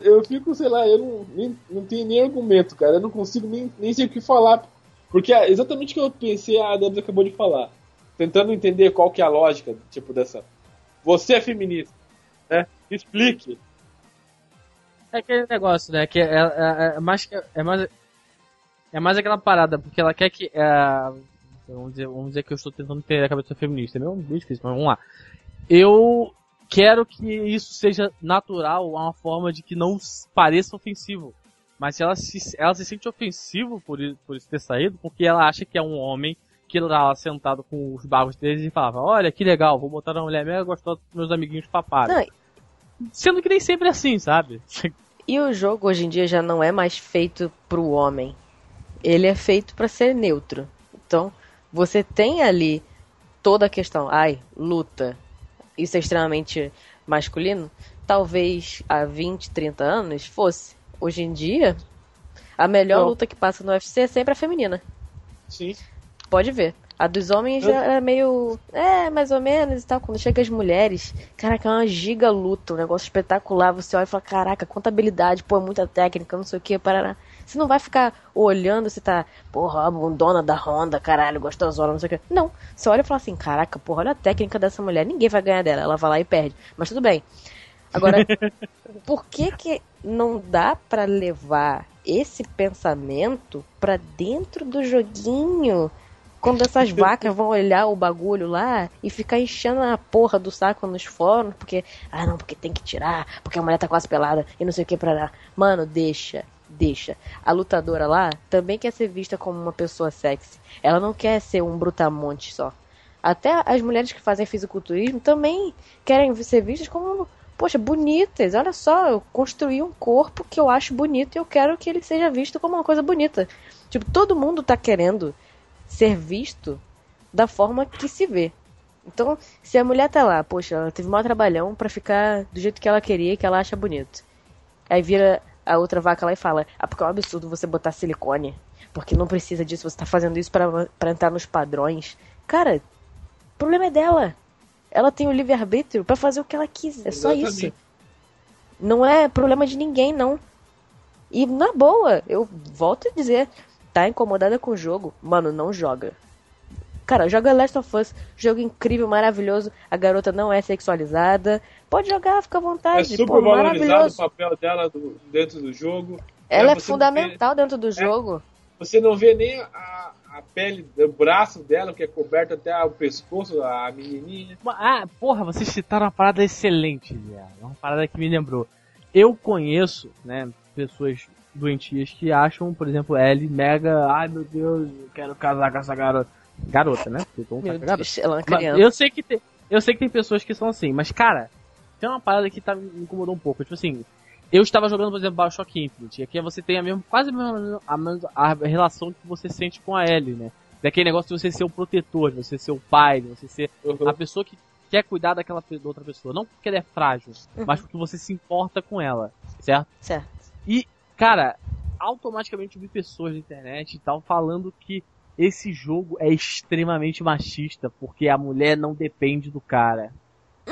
Eu fico, sei lá, eu não, nem, não tenho nem argumento, cara. Eu não consigo nem, nem sei o que falar. Porque é exatamente o que eu pensei, a Debs acabou de falar. Tentando entender qual que é a lógica, tipo, dessa. Você é feminista, né? Explique. É aquele negócio, né? Que é, é, é mais é mais é mais aquela parada, porque ela quer que é, vamos dizer, vamos dizer que eu estou tentando ter a cabeça feminista, é meio difícil, mas vamos lá. Eu quero que isso seja natural, uma forma de que não pareça ofensivo. Mas ela se, ela se sente ofensivo por, por isso ter saído, porque ela acha que é um homem que tá lá sentado com os bagos deles e falava, olha que legal, vou botar uma mulher mega gostosa pros meus amiguinhos papados. Sendo que nem sempre é assim, sabe? E o jogo hoje em dia já não é mais feito pro homem. Ele é feito para ser neutro. Então, você tem ali toda a questão, ai, luta. Isso é extremamente masculino? Talvez há 20, 30 anos fosse. Hoje em dia, A melhor Não. luta que passa no UFC é sempre a feminina. Sim. Pode ver. A dos homens Eu- é meio. É, mais ou menos e tal. Quando chega as mulheres, caraca, é uma giga luta, um negócio espetacular. Você olha e fala, caraca, quanta habilidade, pô, é muita técnica, não sei o que, parará. Você não vai ficar olhando se tá, porra, a bundona da Honda, caralho, gostosona, não sei o que. Não. Você olha e fala assim, caraca, porra, olha a técnica dessa mulher, ninguém vai ganhar dela. Ela vai lá e perde. Mas tudo bem. Agora, por que que não dá pra levar esse pensamento pra dentro do joguinho? Quando essas vacas vão olhar o bagulho lá e ficar enchendo a porra do saco nos fóruns, porque, ah não, porque tem que tirar, porque a mulher tá quase pelada e não sei o que pra lá. Mano, deixa, deixa. A lutadora lá também quer ser vista como uma pessoa sexy. Ela não quer ser um brutamonte só. Até as mulheres que fazem fisiculturismo também querem ser vistas como, poxa, bonitas. Olha só, eu construí um corpo que eu acho bonito e eu quero que ele seja visto como uma coisa bonita. Tipo, todo mundo tá querendo ser visto da forma que se vê. Então, se a mulher tá lá, poxa, ela teve um trabalhão pra ficar do jeito que ela queria e que ela acha bonito. Aí vira a outra vaca lá e fala: Ah, porque é um absurdo você botar silicone. Porque não precisa disso, você tá fazendo isso pra pra entrar nos padrões. Cara, o problema é dela. Ela tem o livre-arbítrio pra fazer o que ela quiser. É só Exatamente. isso. Não é problema de ninguém, não. E na boa, eu volto a dizer, tá incomodada com o jogo, mano, não joga. Cara, joga Last of Us, jogo incrível, maravilhoso. A garota não é sexualizada. Pode jogar, fica à É vontade. super pô, valorizado o papel dela do- dentro do jogo. Ela é você não fundamental dentro do jogo. Você não vê nem a, a pele do braço dela, que é coberto até o pescoço, a menininha. Ah, porra, vocês citaram uma parada excelente, viado. Uma parada que me lembrou. Eu conheço, né, pessoas doentias que acham, por exemplo, Ellie mega. Ai meu Deus, eu quero casar com essa garota. Garota, né? Porque mundo Meu é garota. Deus, ela é criança. Eu sei que tem. Eu sei que tem pessoas que são assim, mas cara, tem uma parada que tá, me incomodou um pouco. Tipo assim, eu estava jogando, por exemplo, Bioshock Infinite, e aqui você tem a mesma, quase a mesma a, mesma- a relação que você sente com a Ellie, né? Daquele negócio de você ser o protetor, de você ser o pai, de você ser Uhum. a pessoa que quer cuidar daquela da outra pessoa. Não porque ela é frágil, mas porque você se importa com ela, certo? Certo. Cara, automaticamente eu vi pessoas na internet e tal falando que esse jogo é extremamente machista, porque a mulher não depende do cara.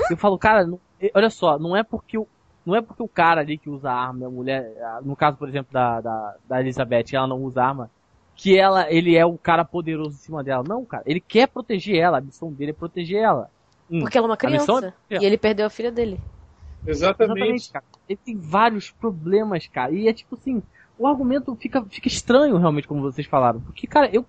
Eu falo, cara, não- olha só, não é porque o, não é porque o cara ali que usa arma, a mulher, no caso, por exemplo, da, da, da Elizabeth, ela não usa arma, que ela, ele é o cara poderoso em cima dela. Não, cara, ele quer proteger ela, a missão dele é proteger ela. Hum. Porque ela é uma criança. é- E ele perdeu a filha dele. Exatamente. cara. Ele tem vários problemas, cara. E é tipo assim, o argumento fica, fica estranho realmente, como vocês falaram. Porque, cara, eu.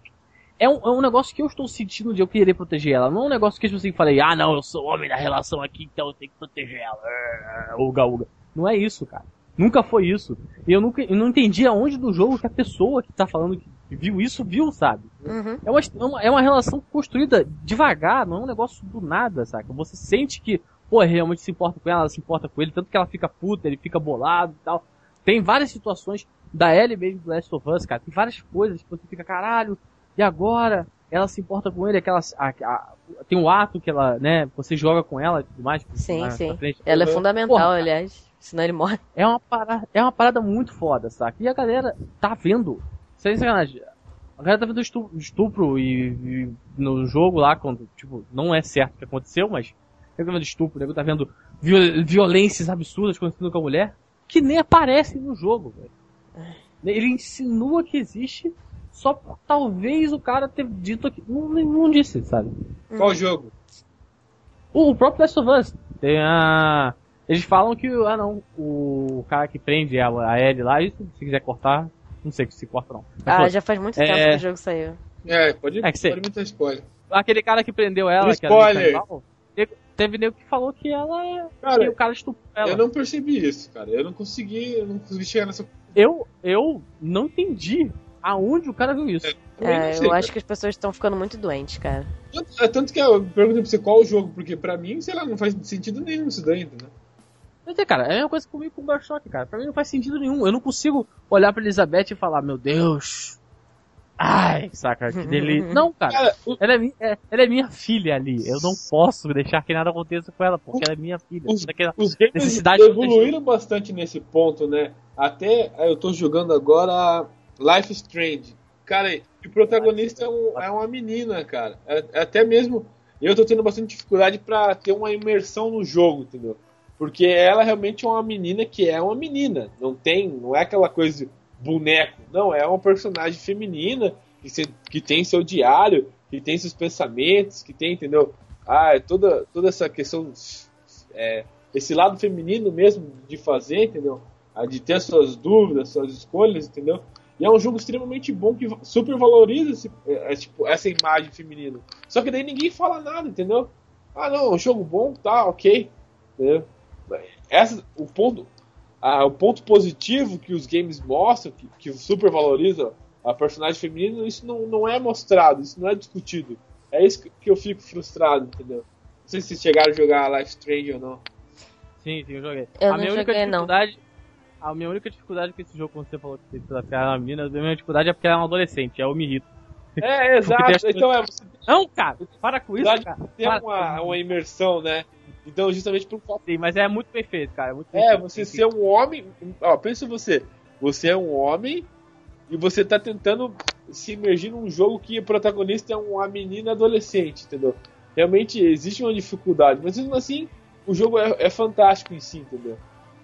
É um, é um negócio que eu estou sentindo de eu querer proteger ela. Não é um negócio que tipo assim, falei, ah não, eu sou homem da relação aqui, então eu tenho que proteger ela. É, Uga, uga. Não é isso, cara. Nunca foi isso. E eu nunca eu não entendi aonde do jogo que a pessoa que tá falando que viu isso, viu, sabe? Uhum. É uma, é uma, é uma relação construída devagar, não é um negócio do nada, saca? Você sente que, pô, realmente se importa com ela, ela se importa com ele, tanto que ela fica puta, ele fica bolado e tal. Tem várias situações da Ellie mesmo do Last of Us, cara, tem várias coisas que você fica, caralho, e agora? Ela se importa com ele, aquela, a- a- tem um ato que ela, né, você joga com ela e tudo mais. Sim, mais sim. frente. Ela é Uhum. fundamental, Porra, aliás. Senão ele morre. É uma parada, é uma parada muito foda, saca? E a galera tá vendo. Sem sacanagem. A galera tá vendo estupro, estupro e, e no jogo lá, quando, tipo, não é certo o que aconteceu, mas. Tá vendo estupro, nego tá vendo viol- violências absurdas acontecendo com a mulher, que nem aparecem no jogo, velho. Ele insinua que existe só por talvez o cara ter dito que. Não, não disse, sabe? Qual jogo? O próprio Last of Us. Tem a. Eles falam que, ah não, o cara que prende a, a Ellie lá, isso, se quiser cortar, não sei se corta ou não. Mas, Ah, pô, já faz muito É. tempo que o jogo saiu. É, pode, É que pode me dar spoiler. Aquele cara que prendeu ela, que Spoiler. era canibal, teve, nego que falou que ela é. Cara, que o cara estuprou ela. eu não percebi isso, cara. Eu não consegui, eu não consegui chegar nessa. Eu, eu não entendi aonde o cara viu isso. também não É, sei, eu acho que as pessoas estão ficando muito doentes, cara. Tanto, é tanto que eu perguntei pra você qual o jogo, porque pra mim, sei lá, não faz sentido nenhum isso daí, né? Mas é, cara, é a mesma coisa comigo com o Bioshock, cara. Pra mim não faz sentido nenhum. Eu não consigo olhar pra Elizabeth e falar, meu Deus. Ai, saca, que delícia. Não, cara. Cara, o- Ela é, mi- é- ela é minha filha ali. Eu não posso deixar que nada aconteça com ela, porque ela é minha filha. Os- Daquela- os games evoluíram bastante nesse ponto, né? Até eu tô jogando agora Life Strange. Cara, o protagonista é, um, é uma menina, cara. É, é até mesmo. Eu tô tendo bastante dificuldade para ter uma imersão no jogo, entendeu? Porque ela realmente é uma menina que é uma menina. Não tem. Não é aquela coisa de boneco. Não, é uma personagem feminina que, se, que tem seu diário, que tem seus pensamentos, que tem, entendeu? Ah, é toda, toda essa questão. É, esse lado feminino mesmo de fazer, entendeu? Ah, de ter suas dúvidas, suas escolhas, entendeu? E é um jogo extremamente bom que super valoriza esse, é, é, tipo, essa imagem feminina. Só que daí ninguém fala nada, entendeu? Ah, não, é um jogo bom, tá, ok. Entendeu? Essa, o, ponto, ah, o ponto positivo que os games mostram, que, que super valoriza a personagem feminina, isso não, não é mostrado, isso não é discutido. É isso que eu fico frustrado, entendeu? Não sei se vocês chegaram a jogar Life Strange ou não. Sim, sim, eu joguei. Eu a não minha joguei, única não. dificuldade. A minha única dificuldade com esse jogo, quando você falou que você desafiar uma menina, a minha dificuldade é porque ela é uma adolescente, eu me irrito. É, exato. Então é, você Não, cara, para com isso, cara. tem uma, uma imersão, né? Então, justamente por falta. Sim, mas é muito bem feito, cara. É, muito É, você sim, ser um homem. Ó, pensa você. Você é um homem e você tá tentando se imergir num jogo que o protagonista é uma menina adolescente, entendeu? Realmente existe uma dificuldade, mas mesmo assim, o jogo é, é fantástico em si, entendeu?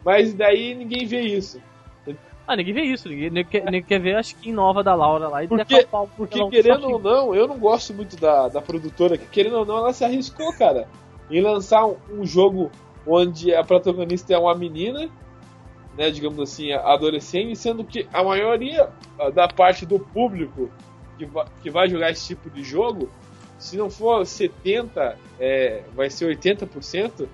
Mas daí ninguém vê isso. Ah, ninguém vê isso, ninguém, ninguém, quer, ninguém quer ver a skin nova da Laura lá e Porque- pau, Porque querendo ou não, eu não gosto muito da, da produtora, que querendo ou não, ela se arriscou, cara, em lançar um, um jogo onde a protagonista é uma menina, né, digamos assim, adolescente, sendo que a maioria ah, da parte do público que, va que vai jogar esse tipo de jogo, se não for 70, é, vai ser 80%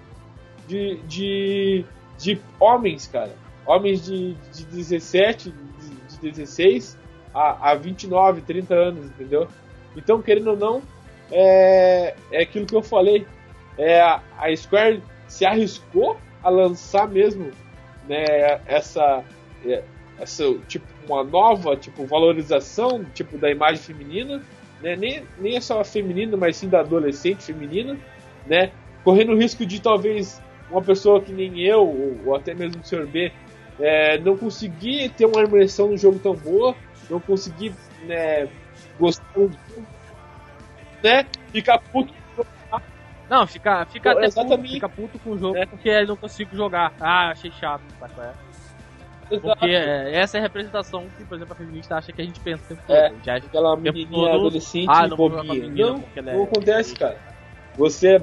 de, de, de homens, cara. Homens de, de 17, de, de 16 a, a 29, 30 anos, entendeu? Então, querendo ou não, é, é aquilo que eu falei. É, a, a Square se arriscou a lançar mesmo né, essa, é, essa tipo uma nova tipo valorização tipo da imagem feminina, né? Nem, nem só feminina, mas sim da adolescente feminina, né? Correndo o risco de talvez uma pessoa que nem eu ou, ou até mesmo o Sr. B é, não conseguir ter uma imersão no jogo tão boa, não conseguir né, gostar do jogo, né? Ficar puto Não, fica, fica até puto, fica puto com o jogo É. porque não consigo jogar. Ah, achei chato, sabe qual é? Porque é, essa é a representação que, por exemplo, a feminista acha que a gente pensa o tempo todo. É. Gente acha aquela menininha todo, adolescente ah, não bobinha. menina Não, ela não é- acontece, cara. Você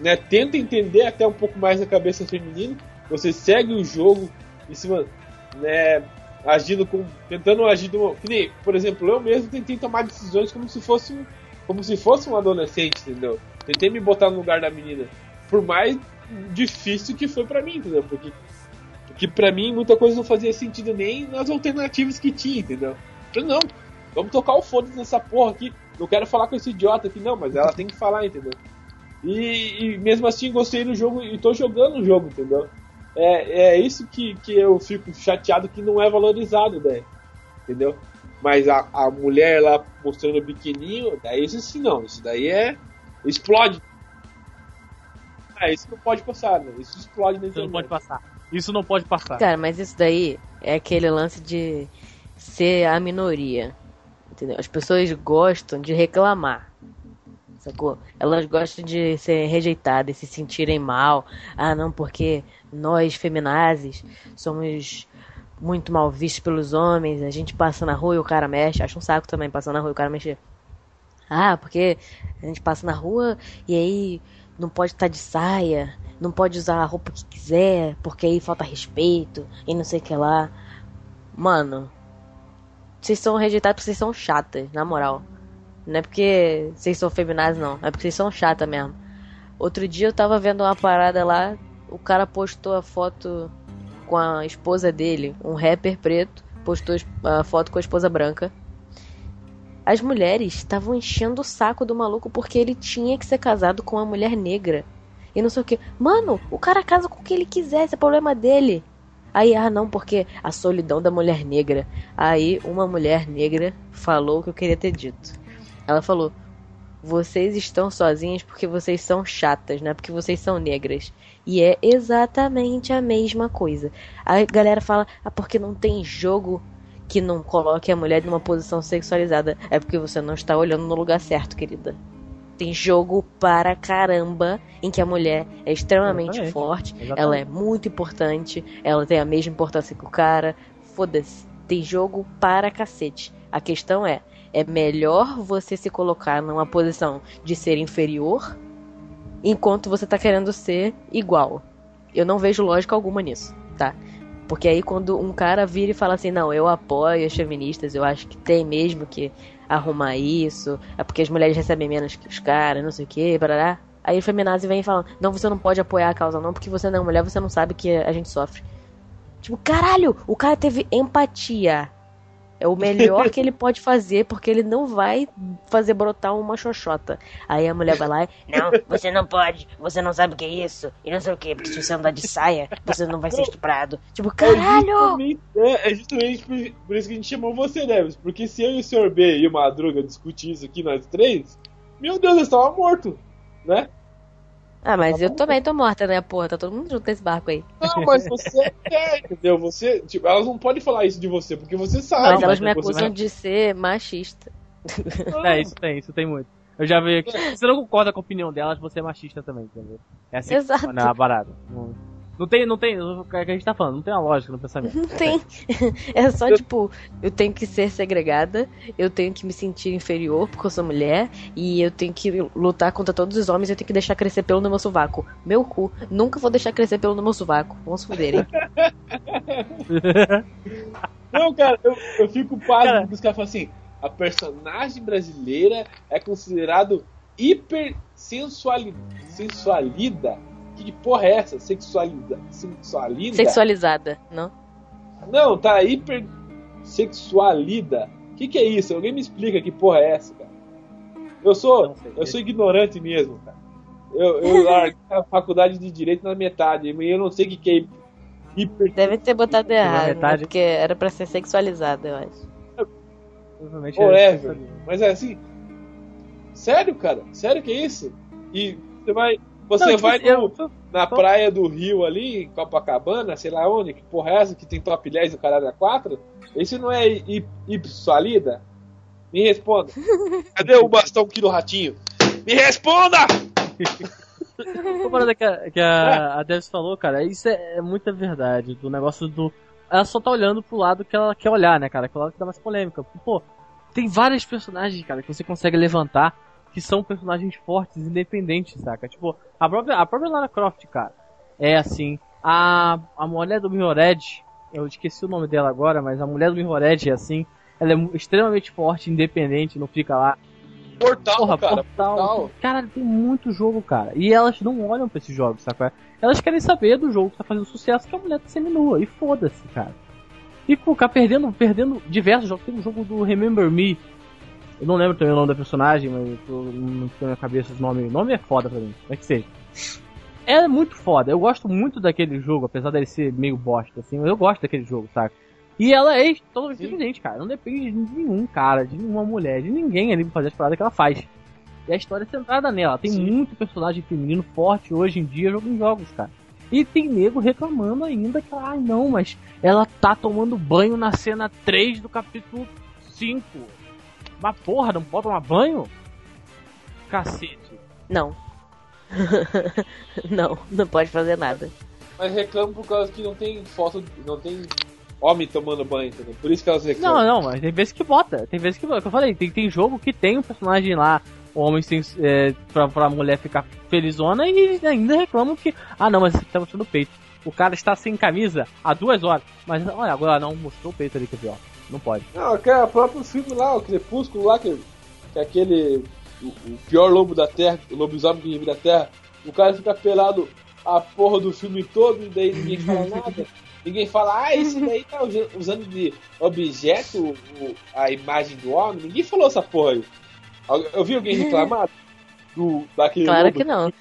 né, tenta entender até um pouco mais a cabeça feminina, você segue o jogo em cima, né, agindo com, tentando agir de uma, nem, por exemplo, eu mesmo tentei tomar decisões como se fosse como se fosse um adolescente, entendeu? Tentei me botar no lugar da menina, por mais difícil que foi pra mim, entendeu? Porque porque pra mim muita coisa não fazia sentido nem nas alternativas que tinha, entendeu? Eu não, vamos tocar o foda nessa porra aqui. Não quero falar com esse idiota aqui, não, mas ela tem que falar, entendeu? E, e mesmo assim gostei do jogo e tô jogando o jogo, entendeu? É, é isso que, que eu fico chateado que não é valorizado, né? Entendeu? Mas a, a mulher lá mostrando o biquininho, daí isso sim não, isso daí é. Explode. Ah, isso não pode passar, né? Isso explode na Isso não pode passar. Isso não pode passar. Cara, mas isso daí é aquele lance de ser a minoria. Entendeu? As pessoas gostam de reclamar. Sacou? Elas gostam de ser rejeitadas, se sentirem mal. Ah, não, porque nós feminazes somos muito mal vistos pelos homens. A gente passa na rua e o cara mexe. Acho um saco também passar na rua e o cara mexer. Ah, porque a gente passa na rua e aí não pode estar de saia, não pode usar a roupa que quiser, porque aí falta respeito e não sei o que lá. Mano, vocês são rejeitados porque vocês são chatas, na moral. Não é porque vocês são feminazes, não. É porque vocês são chatas mesmo. Outro dia eu tava vendo uma parada lá, o cara postou a foto com a esposa dele, um rapper preto, postou a foto com a esposa branca. As mulheres estavam enchendo o saco do maluco porque ele tinha que ser casado com uma mulher negra. E não sei o que. Mano, o cara casa com o que ele quiser, esse é problema dele. Aí, ah, não, porque a solidão da mulher negra. Aí, uma mulher negra falou o que eu queria ter dito. Ela falou: Vocês estão sozinhas porque vocês são chatas, não é porque vocês são negras. E é exatamente a mesma coisa. A galera fala: Ah, porque não tem jogo que não coloque a mulher numa posição sexualizada. É porque você não está olhando no lugar certo, querida. Tem jogo para caramba em que a mulher é extremamente Exatamente. forte, Exatamente. ela é muito importante, ela tem a mesma importância que o cara. Foda-se. Tem jogo para cacete. A questão é: é melhor você se colocar numa posição de ser inferior enquanto você tá querendo ser igual. Eu não vejo lógica alguma nisso, tá? Porque aí quando um cara vira e fala assim, não, eu apoio as feministas, eu acho que tem mesmo que arrumar isso, é porque as mulheres recebem menos que os caras, não sei o que, parará. Aí o feminazi vem e fala, não, você não pode apoiar a causa não, porque você não é mulher, você não sabe que a gente sofre. Tipo, caralho, o cara teve empatia. É o melhor que ele pode fazer, porque ele não vai fazer brotar uma xoxota. Aí a mulher vai lá e, não, você não pode, você não sabe o que é isso, e não sei o que, porque se você andar de saia, você não vai ser estuprado. Tipo, É caralho! é, é justamente por, por isso que a gente chamou você, Neves. Porque se eu e o Sr. B e o Madruga discutir isso aqui, nós três, meu Deus, eu estava morto, né? Ah, mas eu também tô morta, né, porra? Tá todo mundo junto nesse barco aí. Não, mas você quer, entendeu? Você, tipo, elas não podem falar isso de você, porque você sabe. Mas não, elas me acusam de ser machista. É, isso tem, isso tem muito. Eu já vi aqui. Se você não concorda com a opinião delas, você é machista também, entendeu? É assim Exato. que funciona a barata. Não, não tem, não tem, o que a gente tá falando, não tem uma lógica no pensamento. Não tem. É só, tipo, eu tenho que ser segregada, eu tenho que me sentir inferior porque eu sou mulher, e eu tenho que lutar contra todos os homens, eu tenho que deixar crescer pelo no meu sovaco. Meu cu. Nunca vou deixar crescer pelo no meu sovaco. Vamos se fuderem. Não, cara, eu, eu fico pasmo Cara. porque os caras falam assim: a personagem brasileira é considerado hiper sensuali, sensualida. Que porra é essa? Sexualida? Sensualida? Sexualizada, não? Não, tá hiper sexualida. O que, que é isso? Alguém me explica que porra é essa, cara? Eu sou, eu sou ignorante mesmo, cara. Eu, eu larguei a faculdade de direito na metade, e eu não sei o que, que é hiper. Deve ter botado errado, né? metade. porque era pra ser sexualizada, eu acho. Provavelmente Whatever. Mas é assim. Sério, cara? Sério que é isso? E você vai. Você Não, tipo vai assim, eu- no- na praia do Rio ali, em Copacabana, sei lá onde, que porra é essa que tem top 10 do caralho a 4? Esse não é Ipsalida? Me responda. Cadê o bastão aqui do ratinho? Me responda! Uma parada que a, que a, a Devs falou, cara, isso é, é muita verdade. Do negócio do. Ela só tá olhando pro lado que ela quer olhar, né, cara? Que é o lado que dá mais polêmica. Pô, tem vários personagens, cara, que você consegue levantar que são personagens fortes, independentes, saca? Tipo, a própria, a própria Lara Croft, cara, é assim. A, a mulher do Mirrored, eu esqueci o nome dela agora, mas a mulher do Mirrored é assim. Ela é extremamente forte, independente, não fica lá Portal, Porra, cara. Portal. Portal. Cara, tem muito jogo, cara. E elas não olham pra esses jogos, sabe? Elas querem saber do jogo que tá fazendo sucesso que a mulher tá seminua. E foda-se, cara. E ficar perdendo, perdendo diversos jogos. Tem um jogo do Remember Me. Eu não lembro também o nome da personagem, mas eu tô, não tem na cabeça o nome. O nome é foda pra mim. Como é que seja. É muito foda. Eu gosto muito daquele jogo, apesar dele ser meio bosta, assim. Mas eu gosto daquele jogo, saca? E ela é totalmente independente, cara. Não depende de nenhum cara, de nenhuma mulher, de ninguém ali pra fazer as paradas que ela faz. E a história é centrada nela. Tem Sim. muito personagem feminino forte hoje em dia jogando jogos, cara. E tem nego reclamando ainda que, ai não, mas ela tá tomando banho na cena 3 do capítulo 5. Mas porra, não pode tomar banho? Cacete. Não. não, não pode fazer nada. Mas reclamam por causa que não tem foto, não tem homem tomando banho, entendeu? Por isso que elas reclamam. Não, não, mas tem vezes que bota. Tem vezes que bota. Que eu falei, tem, tem jogo que tem um personagem lá, homem sem, é, pra, pra mulher ficar felizona e ainda reclamam que, ah não, mas você tá mostrando o peito. O cara está sem camisa há duas horas. Mas olha, agora não mostrou o peito ali que é pior. Não pode. Não, aquele próprio filme lá, o Crepúsculo lá, que, que é aquele. O, o pior lobo da terra, o lobisomem que vive da terra. O cara fica pelado a porra do filme todo e daí ninguém fala nada. Ninguém fala, ah, esse daí tá usa- usando de objeto o- a imagem do homem. Ninguém falou essa porra aí. Eu vi alguém reclamar do, daquele Claro lobo? que não.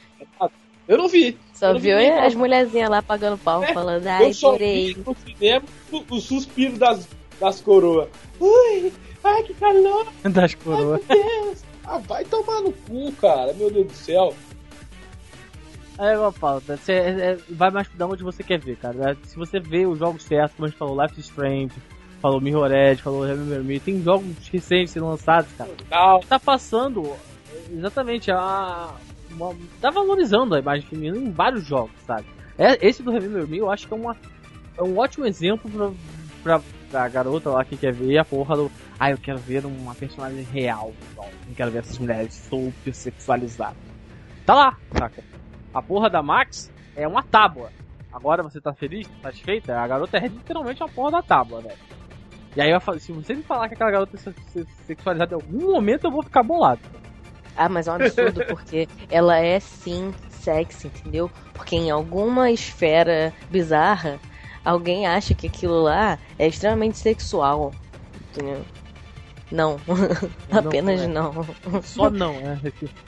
Eu não vi. Só não vi viu as mulherzinhas lá pagando pau, É, falando, ai, Eu só vi no cinema o, o suspiro das, das coroas. Ui, ai que calor. Das Ai, coroas. meu Deus! Ah, vai tomar no cu, cara. Meu Deus do céu. É falo, tá? Você, é- é- vai mais da onde você quer ver, cara. Se você vê os jogos certos, como a gente falou, Life is Strange, falou Mirror Edge, falou Remember Me, tem jogos recentes sendo lançados, cara. Tá passando exatamente a. Uma, tá valorizando a imagem feminina em vários jogos, sabe? É, esse do Remember Me eu acho que é, uma, é um ótimo exemplo pra, pra, pra garota lá que quer ver a porra do. Ah, eu quero ver uma personagem real. Não, não quero ver essas mulheres super sexualizadas. Tá lá, saca? A porra da Max é uma tábua. Agora você tá feliz, tá satisfeita? A garota é literalmente uma porra da tábua, velho. E aí eu falo, se você me falar que aquela garota é sexualizada em algum momento, eu vou ficar bolado. Ah, mas é um absurdo porque ela é sim sexy, entendeu? Porque em alguma esfera bizarra, alguém acha que aquilo lá é extremamente sexual. Entendeu? Não. Apenas é. não. Só não, é.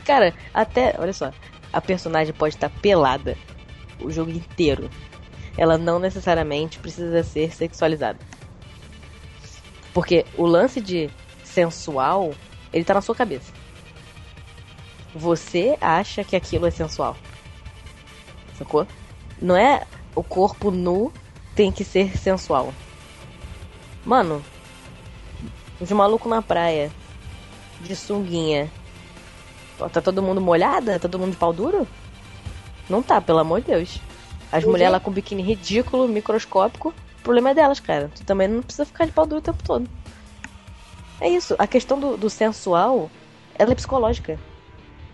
Cara, até, olha só, a personagem pode estar pelada o jogo inteiro. Ela não necessariamente precisa ser sexualizada. Porque o lance de sensual, ele tá na sua cabeça. Você acha que aquilo é sensual. Sacou? Não é o corpo nu tem que ser sensual. Mano, os malucos na praia, de sunguinha. Tá todo mundo molhada? Tá todo mundo de pau duro? Não tá, pelo amor de Deus. As Pois mulheres lá com biquíni ridículo, microscópico, o problema é delas, cara. Tu também não precisa ficar de pau duro o tempo todo. É isso, a questão do, do sensual, ela é psicológica.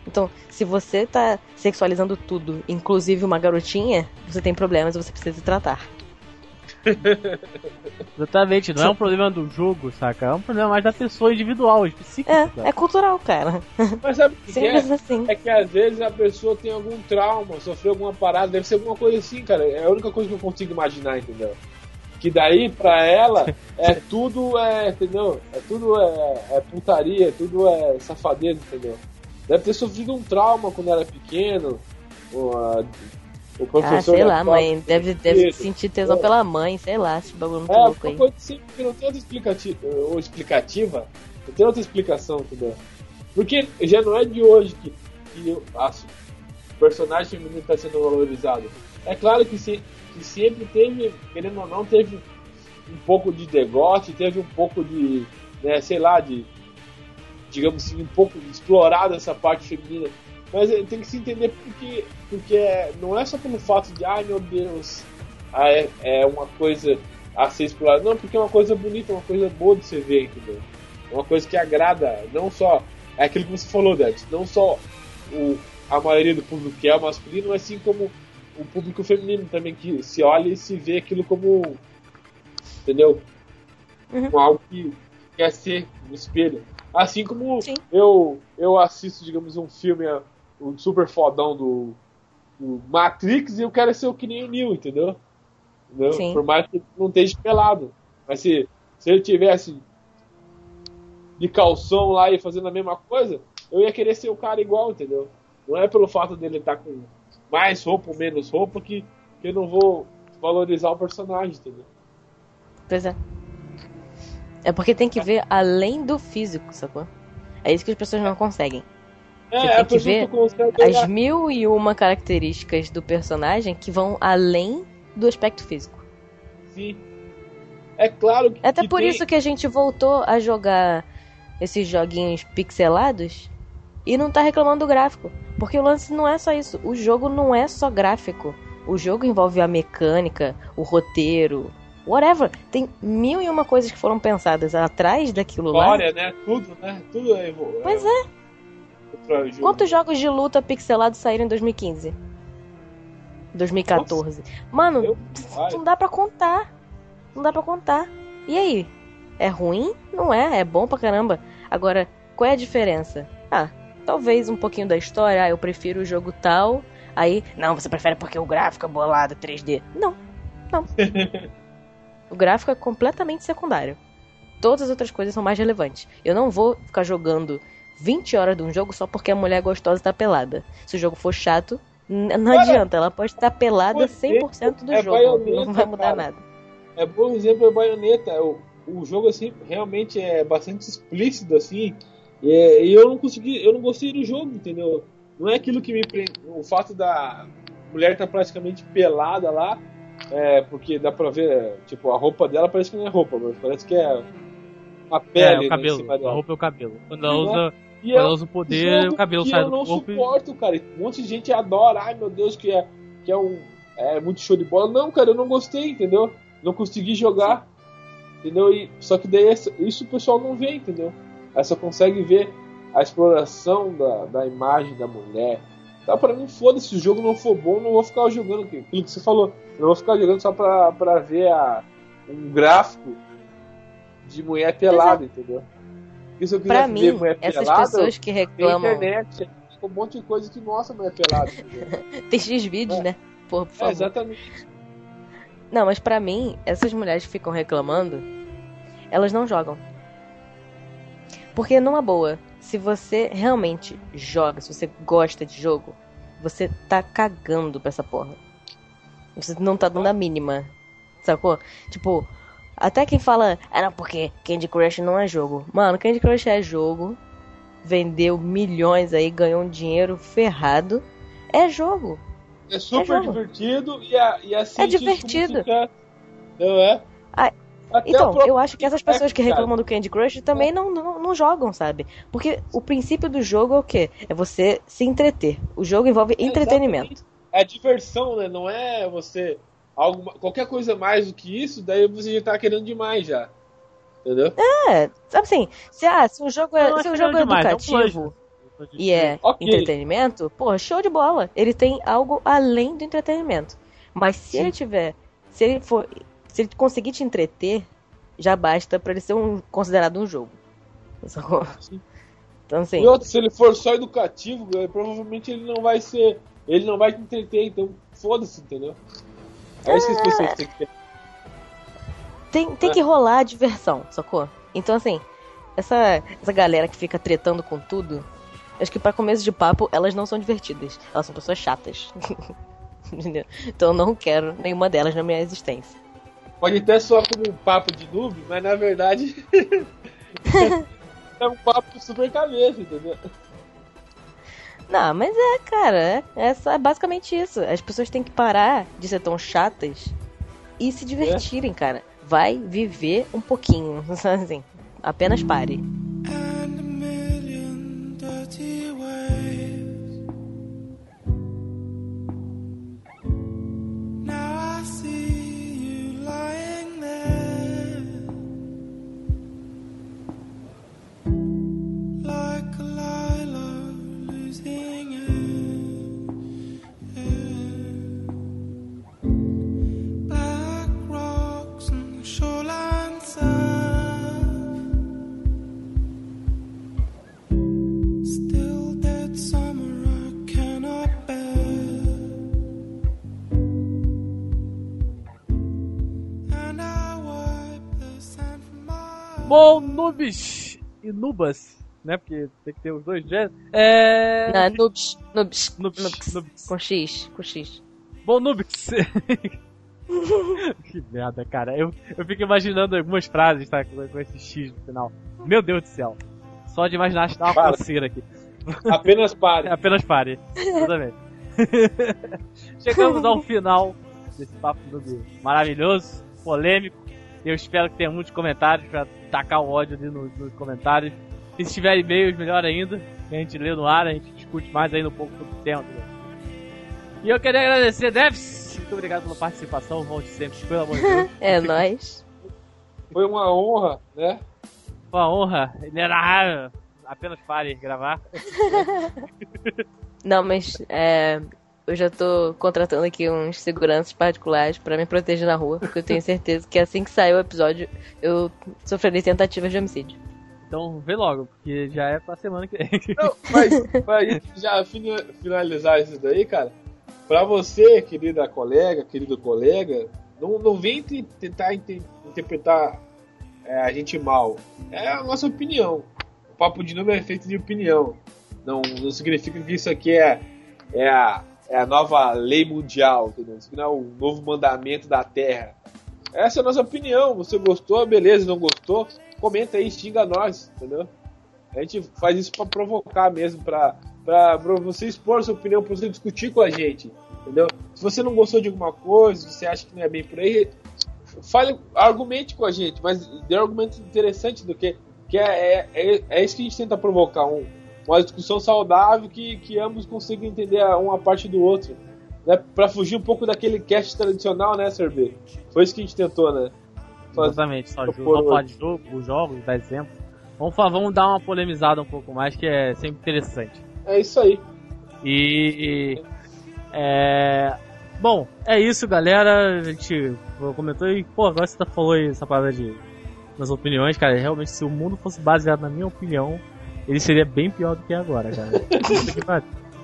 Então, se você tá sexualizando tudo, inclusive uma garotinha, você tem problemas e você precisa se tratar. Exatamente, não é um problema do jogo, saca? É um problema mais da pessoa individual, específica. É, é cultural, cara. Mas sabe o que, é? Assim. É que às vezes a pessoa tem algum trauma, sofreu alguma parada, deve ser alguma coisa assim, cara. É a única coisa que eu consigo imaginar, entendeu? Que daí, pra ela, é tudo, é, entendeu? É tudo é, é putaria, tudo é safadeza, entendeu? Deve ter sofrido um trauma quando era pequeno. O, a- o professor Ah, sei da lá, mãe. Deve, deve sentir tesão É. pela mãe, sei lá, esse bagulho muito É, louco aí. porque não tem outra explicativa, ou explicativa, não tem outra explicação, entendeu? Porque já não é de hoje que, que a o personagem feminino está sendo valorizado. É claro que, se, que sempre teve, querendo ou não, teve um pouco de degote, teve um pouco de, né, sei lá, de, digamos assim, um pouco explorado essa parte feminina. Mas tem que se entender porque, porque é- não é só pelo fato de, ai meu Deus, ah, é, é uma coisa a ser explorada. Não, porque é uma coisa bonita, uma coisa boa de você ver, entendeu? É uma coisa que agrada, não só. É aquilo que você falou, Dante, não só o, a maioria do público que é masculino, mas sim como o público feminino também, que se olha e se vê aquilo como. Entendeu? Uhum. Como algo que quer ser no espelho. Assim como Sim. eu, eu assisto, digamos, um filme, um super fodão do, do Matrix e eu quero ser o que nem o Neo, entendeu? entendeu? Sim. Por mais que ele não esteja pelado. Mas se, se ele tivesse de calção lá e fazendo a mesma coisa, eu ia querer ser o cara igual, entendeu? Não é pelo fato dele estar com mais roupa ou menos roupa que, que eu não vou valorizar o personagem, entendeu? Pois é. É porque tem que ver além do físico, sacou? É isso que as pessoas não conseguem. É, Você é tem que ver As mil e uma características do personagem que vão além do aspecto físico. Sim. É claro que. Até que por tem- isso que a gente voltou a jogar esses joguinhos pixelados e não tá reclamando do gráfico. Porque o lance não é só isso. O jogo não é só gráfico. O jogo envolve a mecânica, o roteiro, whatever. Tem mil e uma coisas que foram pensadas atrás daquilo lá. História, né? Tudo, né? Tudo é. Pois é. Jogo. Quantos jogos de luta pixelados saíram em 2015? 2014. Mano, Eu- Ai. não dá pra contar. Não dá pra contar. E aí? É ruim? Não é, é bom pra caramba. Agora, qual é a diferença? Ah, talvez um pouquinho da história, ah, eu prefiro o jogo tal. Aí, não, você prefere porque o gráfico é bolado 3D. Não, não. o gráfico é completamente secundário. Todas as outras coisas são mais relevantes. Eu não vou ficar jogando 20 horas de um jogo só porque a mulher gostosa tá pelada. Se o jogo for chato, não Cara, adianta. Ela pode estar pelada você 100% do é jogo. baioneta, Não vai mudar cara. nada. É bom exemplo é Bayonetta. O, o jogo assim realmente é bastante explícito assim. E, é- e eu não consegui, eu não gostei do jogo, entendeu? Não é aquilo que me prende. O fato da mulher estar praticamente pelada lá É, porque dá pra ver, tipo, a roupa dela parece que não é roupa, mas parece que é uma pele. É, né, o em cabelo. A roupa é o cabelo. Quando ela Não usa, E quando é ela usa o poder, o cabelo sai eu do não corpo e... suporto, cara. Um monte de gente adora, ai meu Deus, que é, que é um. É muito show de bola. Não, cara, eu não gostei, entendeu? Não consegui jogar. Entendeu? E, só que daí essa- isso o pessoal não vê, entendeu? Aí só consegue ver a exploração da, da imagem da mulher. Tá, pra mim, foda-se, se o jogo não for bom, não vou ficar jogando aquilo que você falou. Eu vou ficar jogando só pra, pra ver a, um gráfico de mulher pelada, entendeu? Porque se eu quiser Pra ver mim, mulher essas pelada, pessoas que reclamam. internet, um monte de coisa que mostra mulher pelada, entendeu? Tem X vídeos, É. né? Por, por É, favor. exatamente. Não, mas pra mim, essas mulheres que ficam reclamando, elas não jogam. Porque numa boa, se você realmente joga, se você gosta de jogo, você tá cagando pra essa porra. Você não tá dando a mínima. Sacou? Tipo, até quem fala, ah não, porque Candy Crush não é jogo. Mano, Candy Crush é jogo. Vendeu milhões aí, ganhou um dinheiro ferrado. É jogo. É super jogo. divertido e a, e a científico divertido. musical, Não é? Ah, Então, eu acho que essas pessoas que reclamam do Candy Crush também não, não, não jogam, sabe? Porque o princípio do jogo é o quê? É você se entreter. O jogo envolve entretenimento. É diversão, né? Não é você. Algo, qualquer coisa mais do que isso, daí você já tá querendo demais já. Entendeu? É, sabe assim, se, ah, se o jogo é, se o acho jogo é demais, é um educativo e é Ok. entretenimento, pô, show de bola. Ele tem algo além do entretenimento. Mas se Sim. ele tiver, se ele for, se ele conseguir te entreter, já basta pra ele ser um, considerado um jogo. Então assim, E outro, se ele for só educativo, eh, provavelmente ele não vai ser. Ele não vai te entreter, então foda-se, entendeu? É isso que as pessoas têm que ter. tem, tem É. que rolar a diversão, sacou? Então, assim, essa, essa galera que fica tretando com tudo, acho que pra começo de papo, elas não são divertidas. Elas são pessoas chatas. Entendeu? Então eu não quero nenhuma delas na minha existência. Pode até soar como um papo de noob, mas na verdade. é um papo super cabeça, entendeu? Não, mas é, cara, é, é é basicamente isso. As pessoas têm que parar de ser tão chatas e se divertirem, cara. Vai viver um pouquinho, assim. Apenas pare. and nubas, né? Porque tem que ter os dois gêneros. É. Não, noobs, noobs, Noobs, noobs. noobs. Com X, com X. Bom, noobs. que merda, cara. Eu, eu fico imaginando algumas frases, tá? Com, com esse X no final. Meu Deus do céu. Só de imaginar, acho que dá uma coceira aqui. Apenas pare. Apenas pare. Exatamente. Chegamos ao final desse papo noob maravilhoso, polêmico. Eu espero que tenha muitos comentários pra tacar o ódio ali nos, nos comentários. E se tiver e-mails, melhor ainda. Que a gente lê no ar, a gente discute mais ainda um pouco sobre o tema. entendeu? E eu queria agradecer, Devs. Muito obrigado pela participação. Volte sempre, pelo amor de Deus. É nóis. Foi uma honra, né? Foi uma honra. Ele era apenas pare gravar. Não, mas é, eu já tô contratando aqui uns seguranças particulares pra me proteger na rua, porque eu tenho certeza que assim que sair o episódio eu sofrerei tentativas de homicídio. Então vê logo, porque já é pra semana que vem. Não, mas pra gente já finalizar isso daí, cara, pra você, querida colega, querido colega, não, não vem te- tentar inte- interpretar é, a gente mal. É a nossa opinião. O papo de número é feito de opinião. Não, não significa que isso aqui é, é, a, é a nova lei mundial, entendeu? Isso aqui não é o novo mandamento da Terra. Essa é a nossa opinião. Você gostou, beleza. Não gostou, comenta aí, xinga nós, entendeu? A gente faz isso pra provocar mesmo, pra, pra, pra você expor sua opinião, pra você discutir com a gente, entendeu? Se você não gostou de alguma coisa, você acha que não é bem por aí, fale, argumente com a gente, mas dê argumentos interessantes do que, que é, é, é isso que a gente tenta provocar, um, uma discussão saudável que, que ambos consigam entender uma parte do outro. Né, pra fugir um pouco daquele cast tradicional, né, Sorbe? Foi isso que a gente tentou, né? Exatamente, só jogo, vamos falar de jogo, os jogos, dar exemplo. Vamos, falar, vamos dar uma polemizada um pouco mais, que é sempre interessante. É isso aí. E. É. Bom, é isso, galera. A gente comentou e, pô, agora você tá falou aí essa parada de. nas opiniões, cara. Realmente, se o mundo fosse baseado na minha opinião, ele seria bem pior do que agora, cara. Que.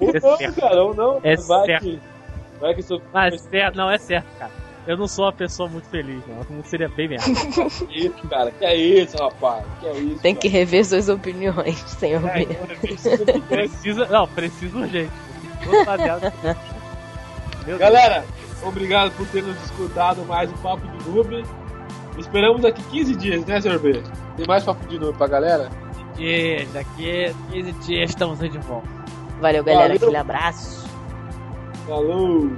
Ou É não, certo. cara, ou não. É vai certo. que. Vai que isso Mas é certo, não, é certo, cara. Eu não sou uma pessoa muito feliz, não. O mundo seria bem merda. isso, cara. Que é isso, rapaz? Que é isso? Tem que rever suas opiniões, senhor cara? É, Precisa. Não, precisa urgente. Galera, obrigado por ter nos escutado mais um Papo de Noob. Esperamos daqui 15 dias, né, Sr. B? Tem mais Papo de Noob pra galera? E daqui 15 dias estamos aí de volta. Valeu, galera. Valeu. Aquele abraço. Falou!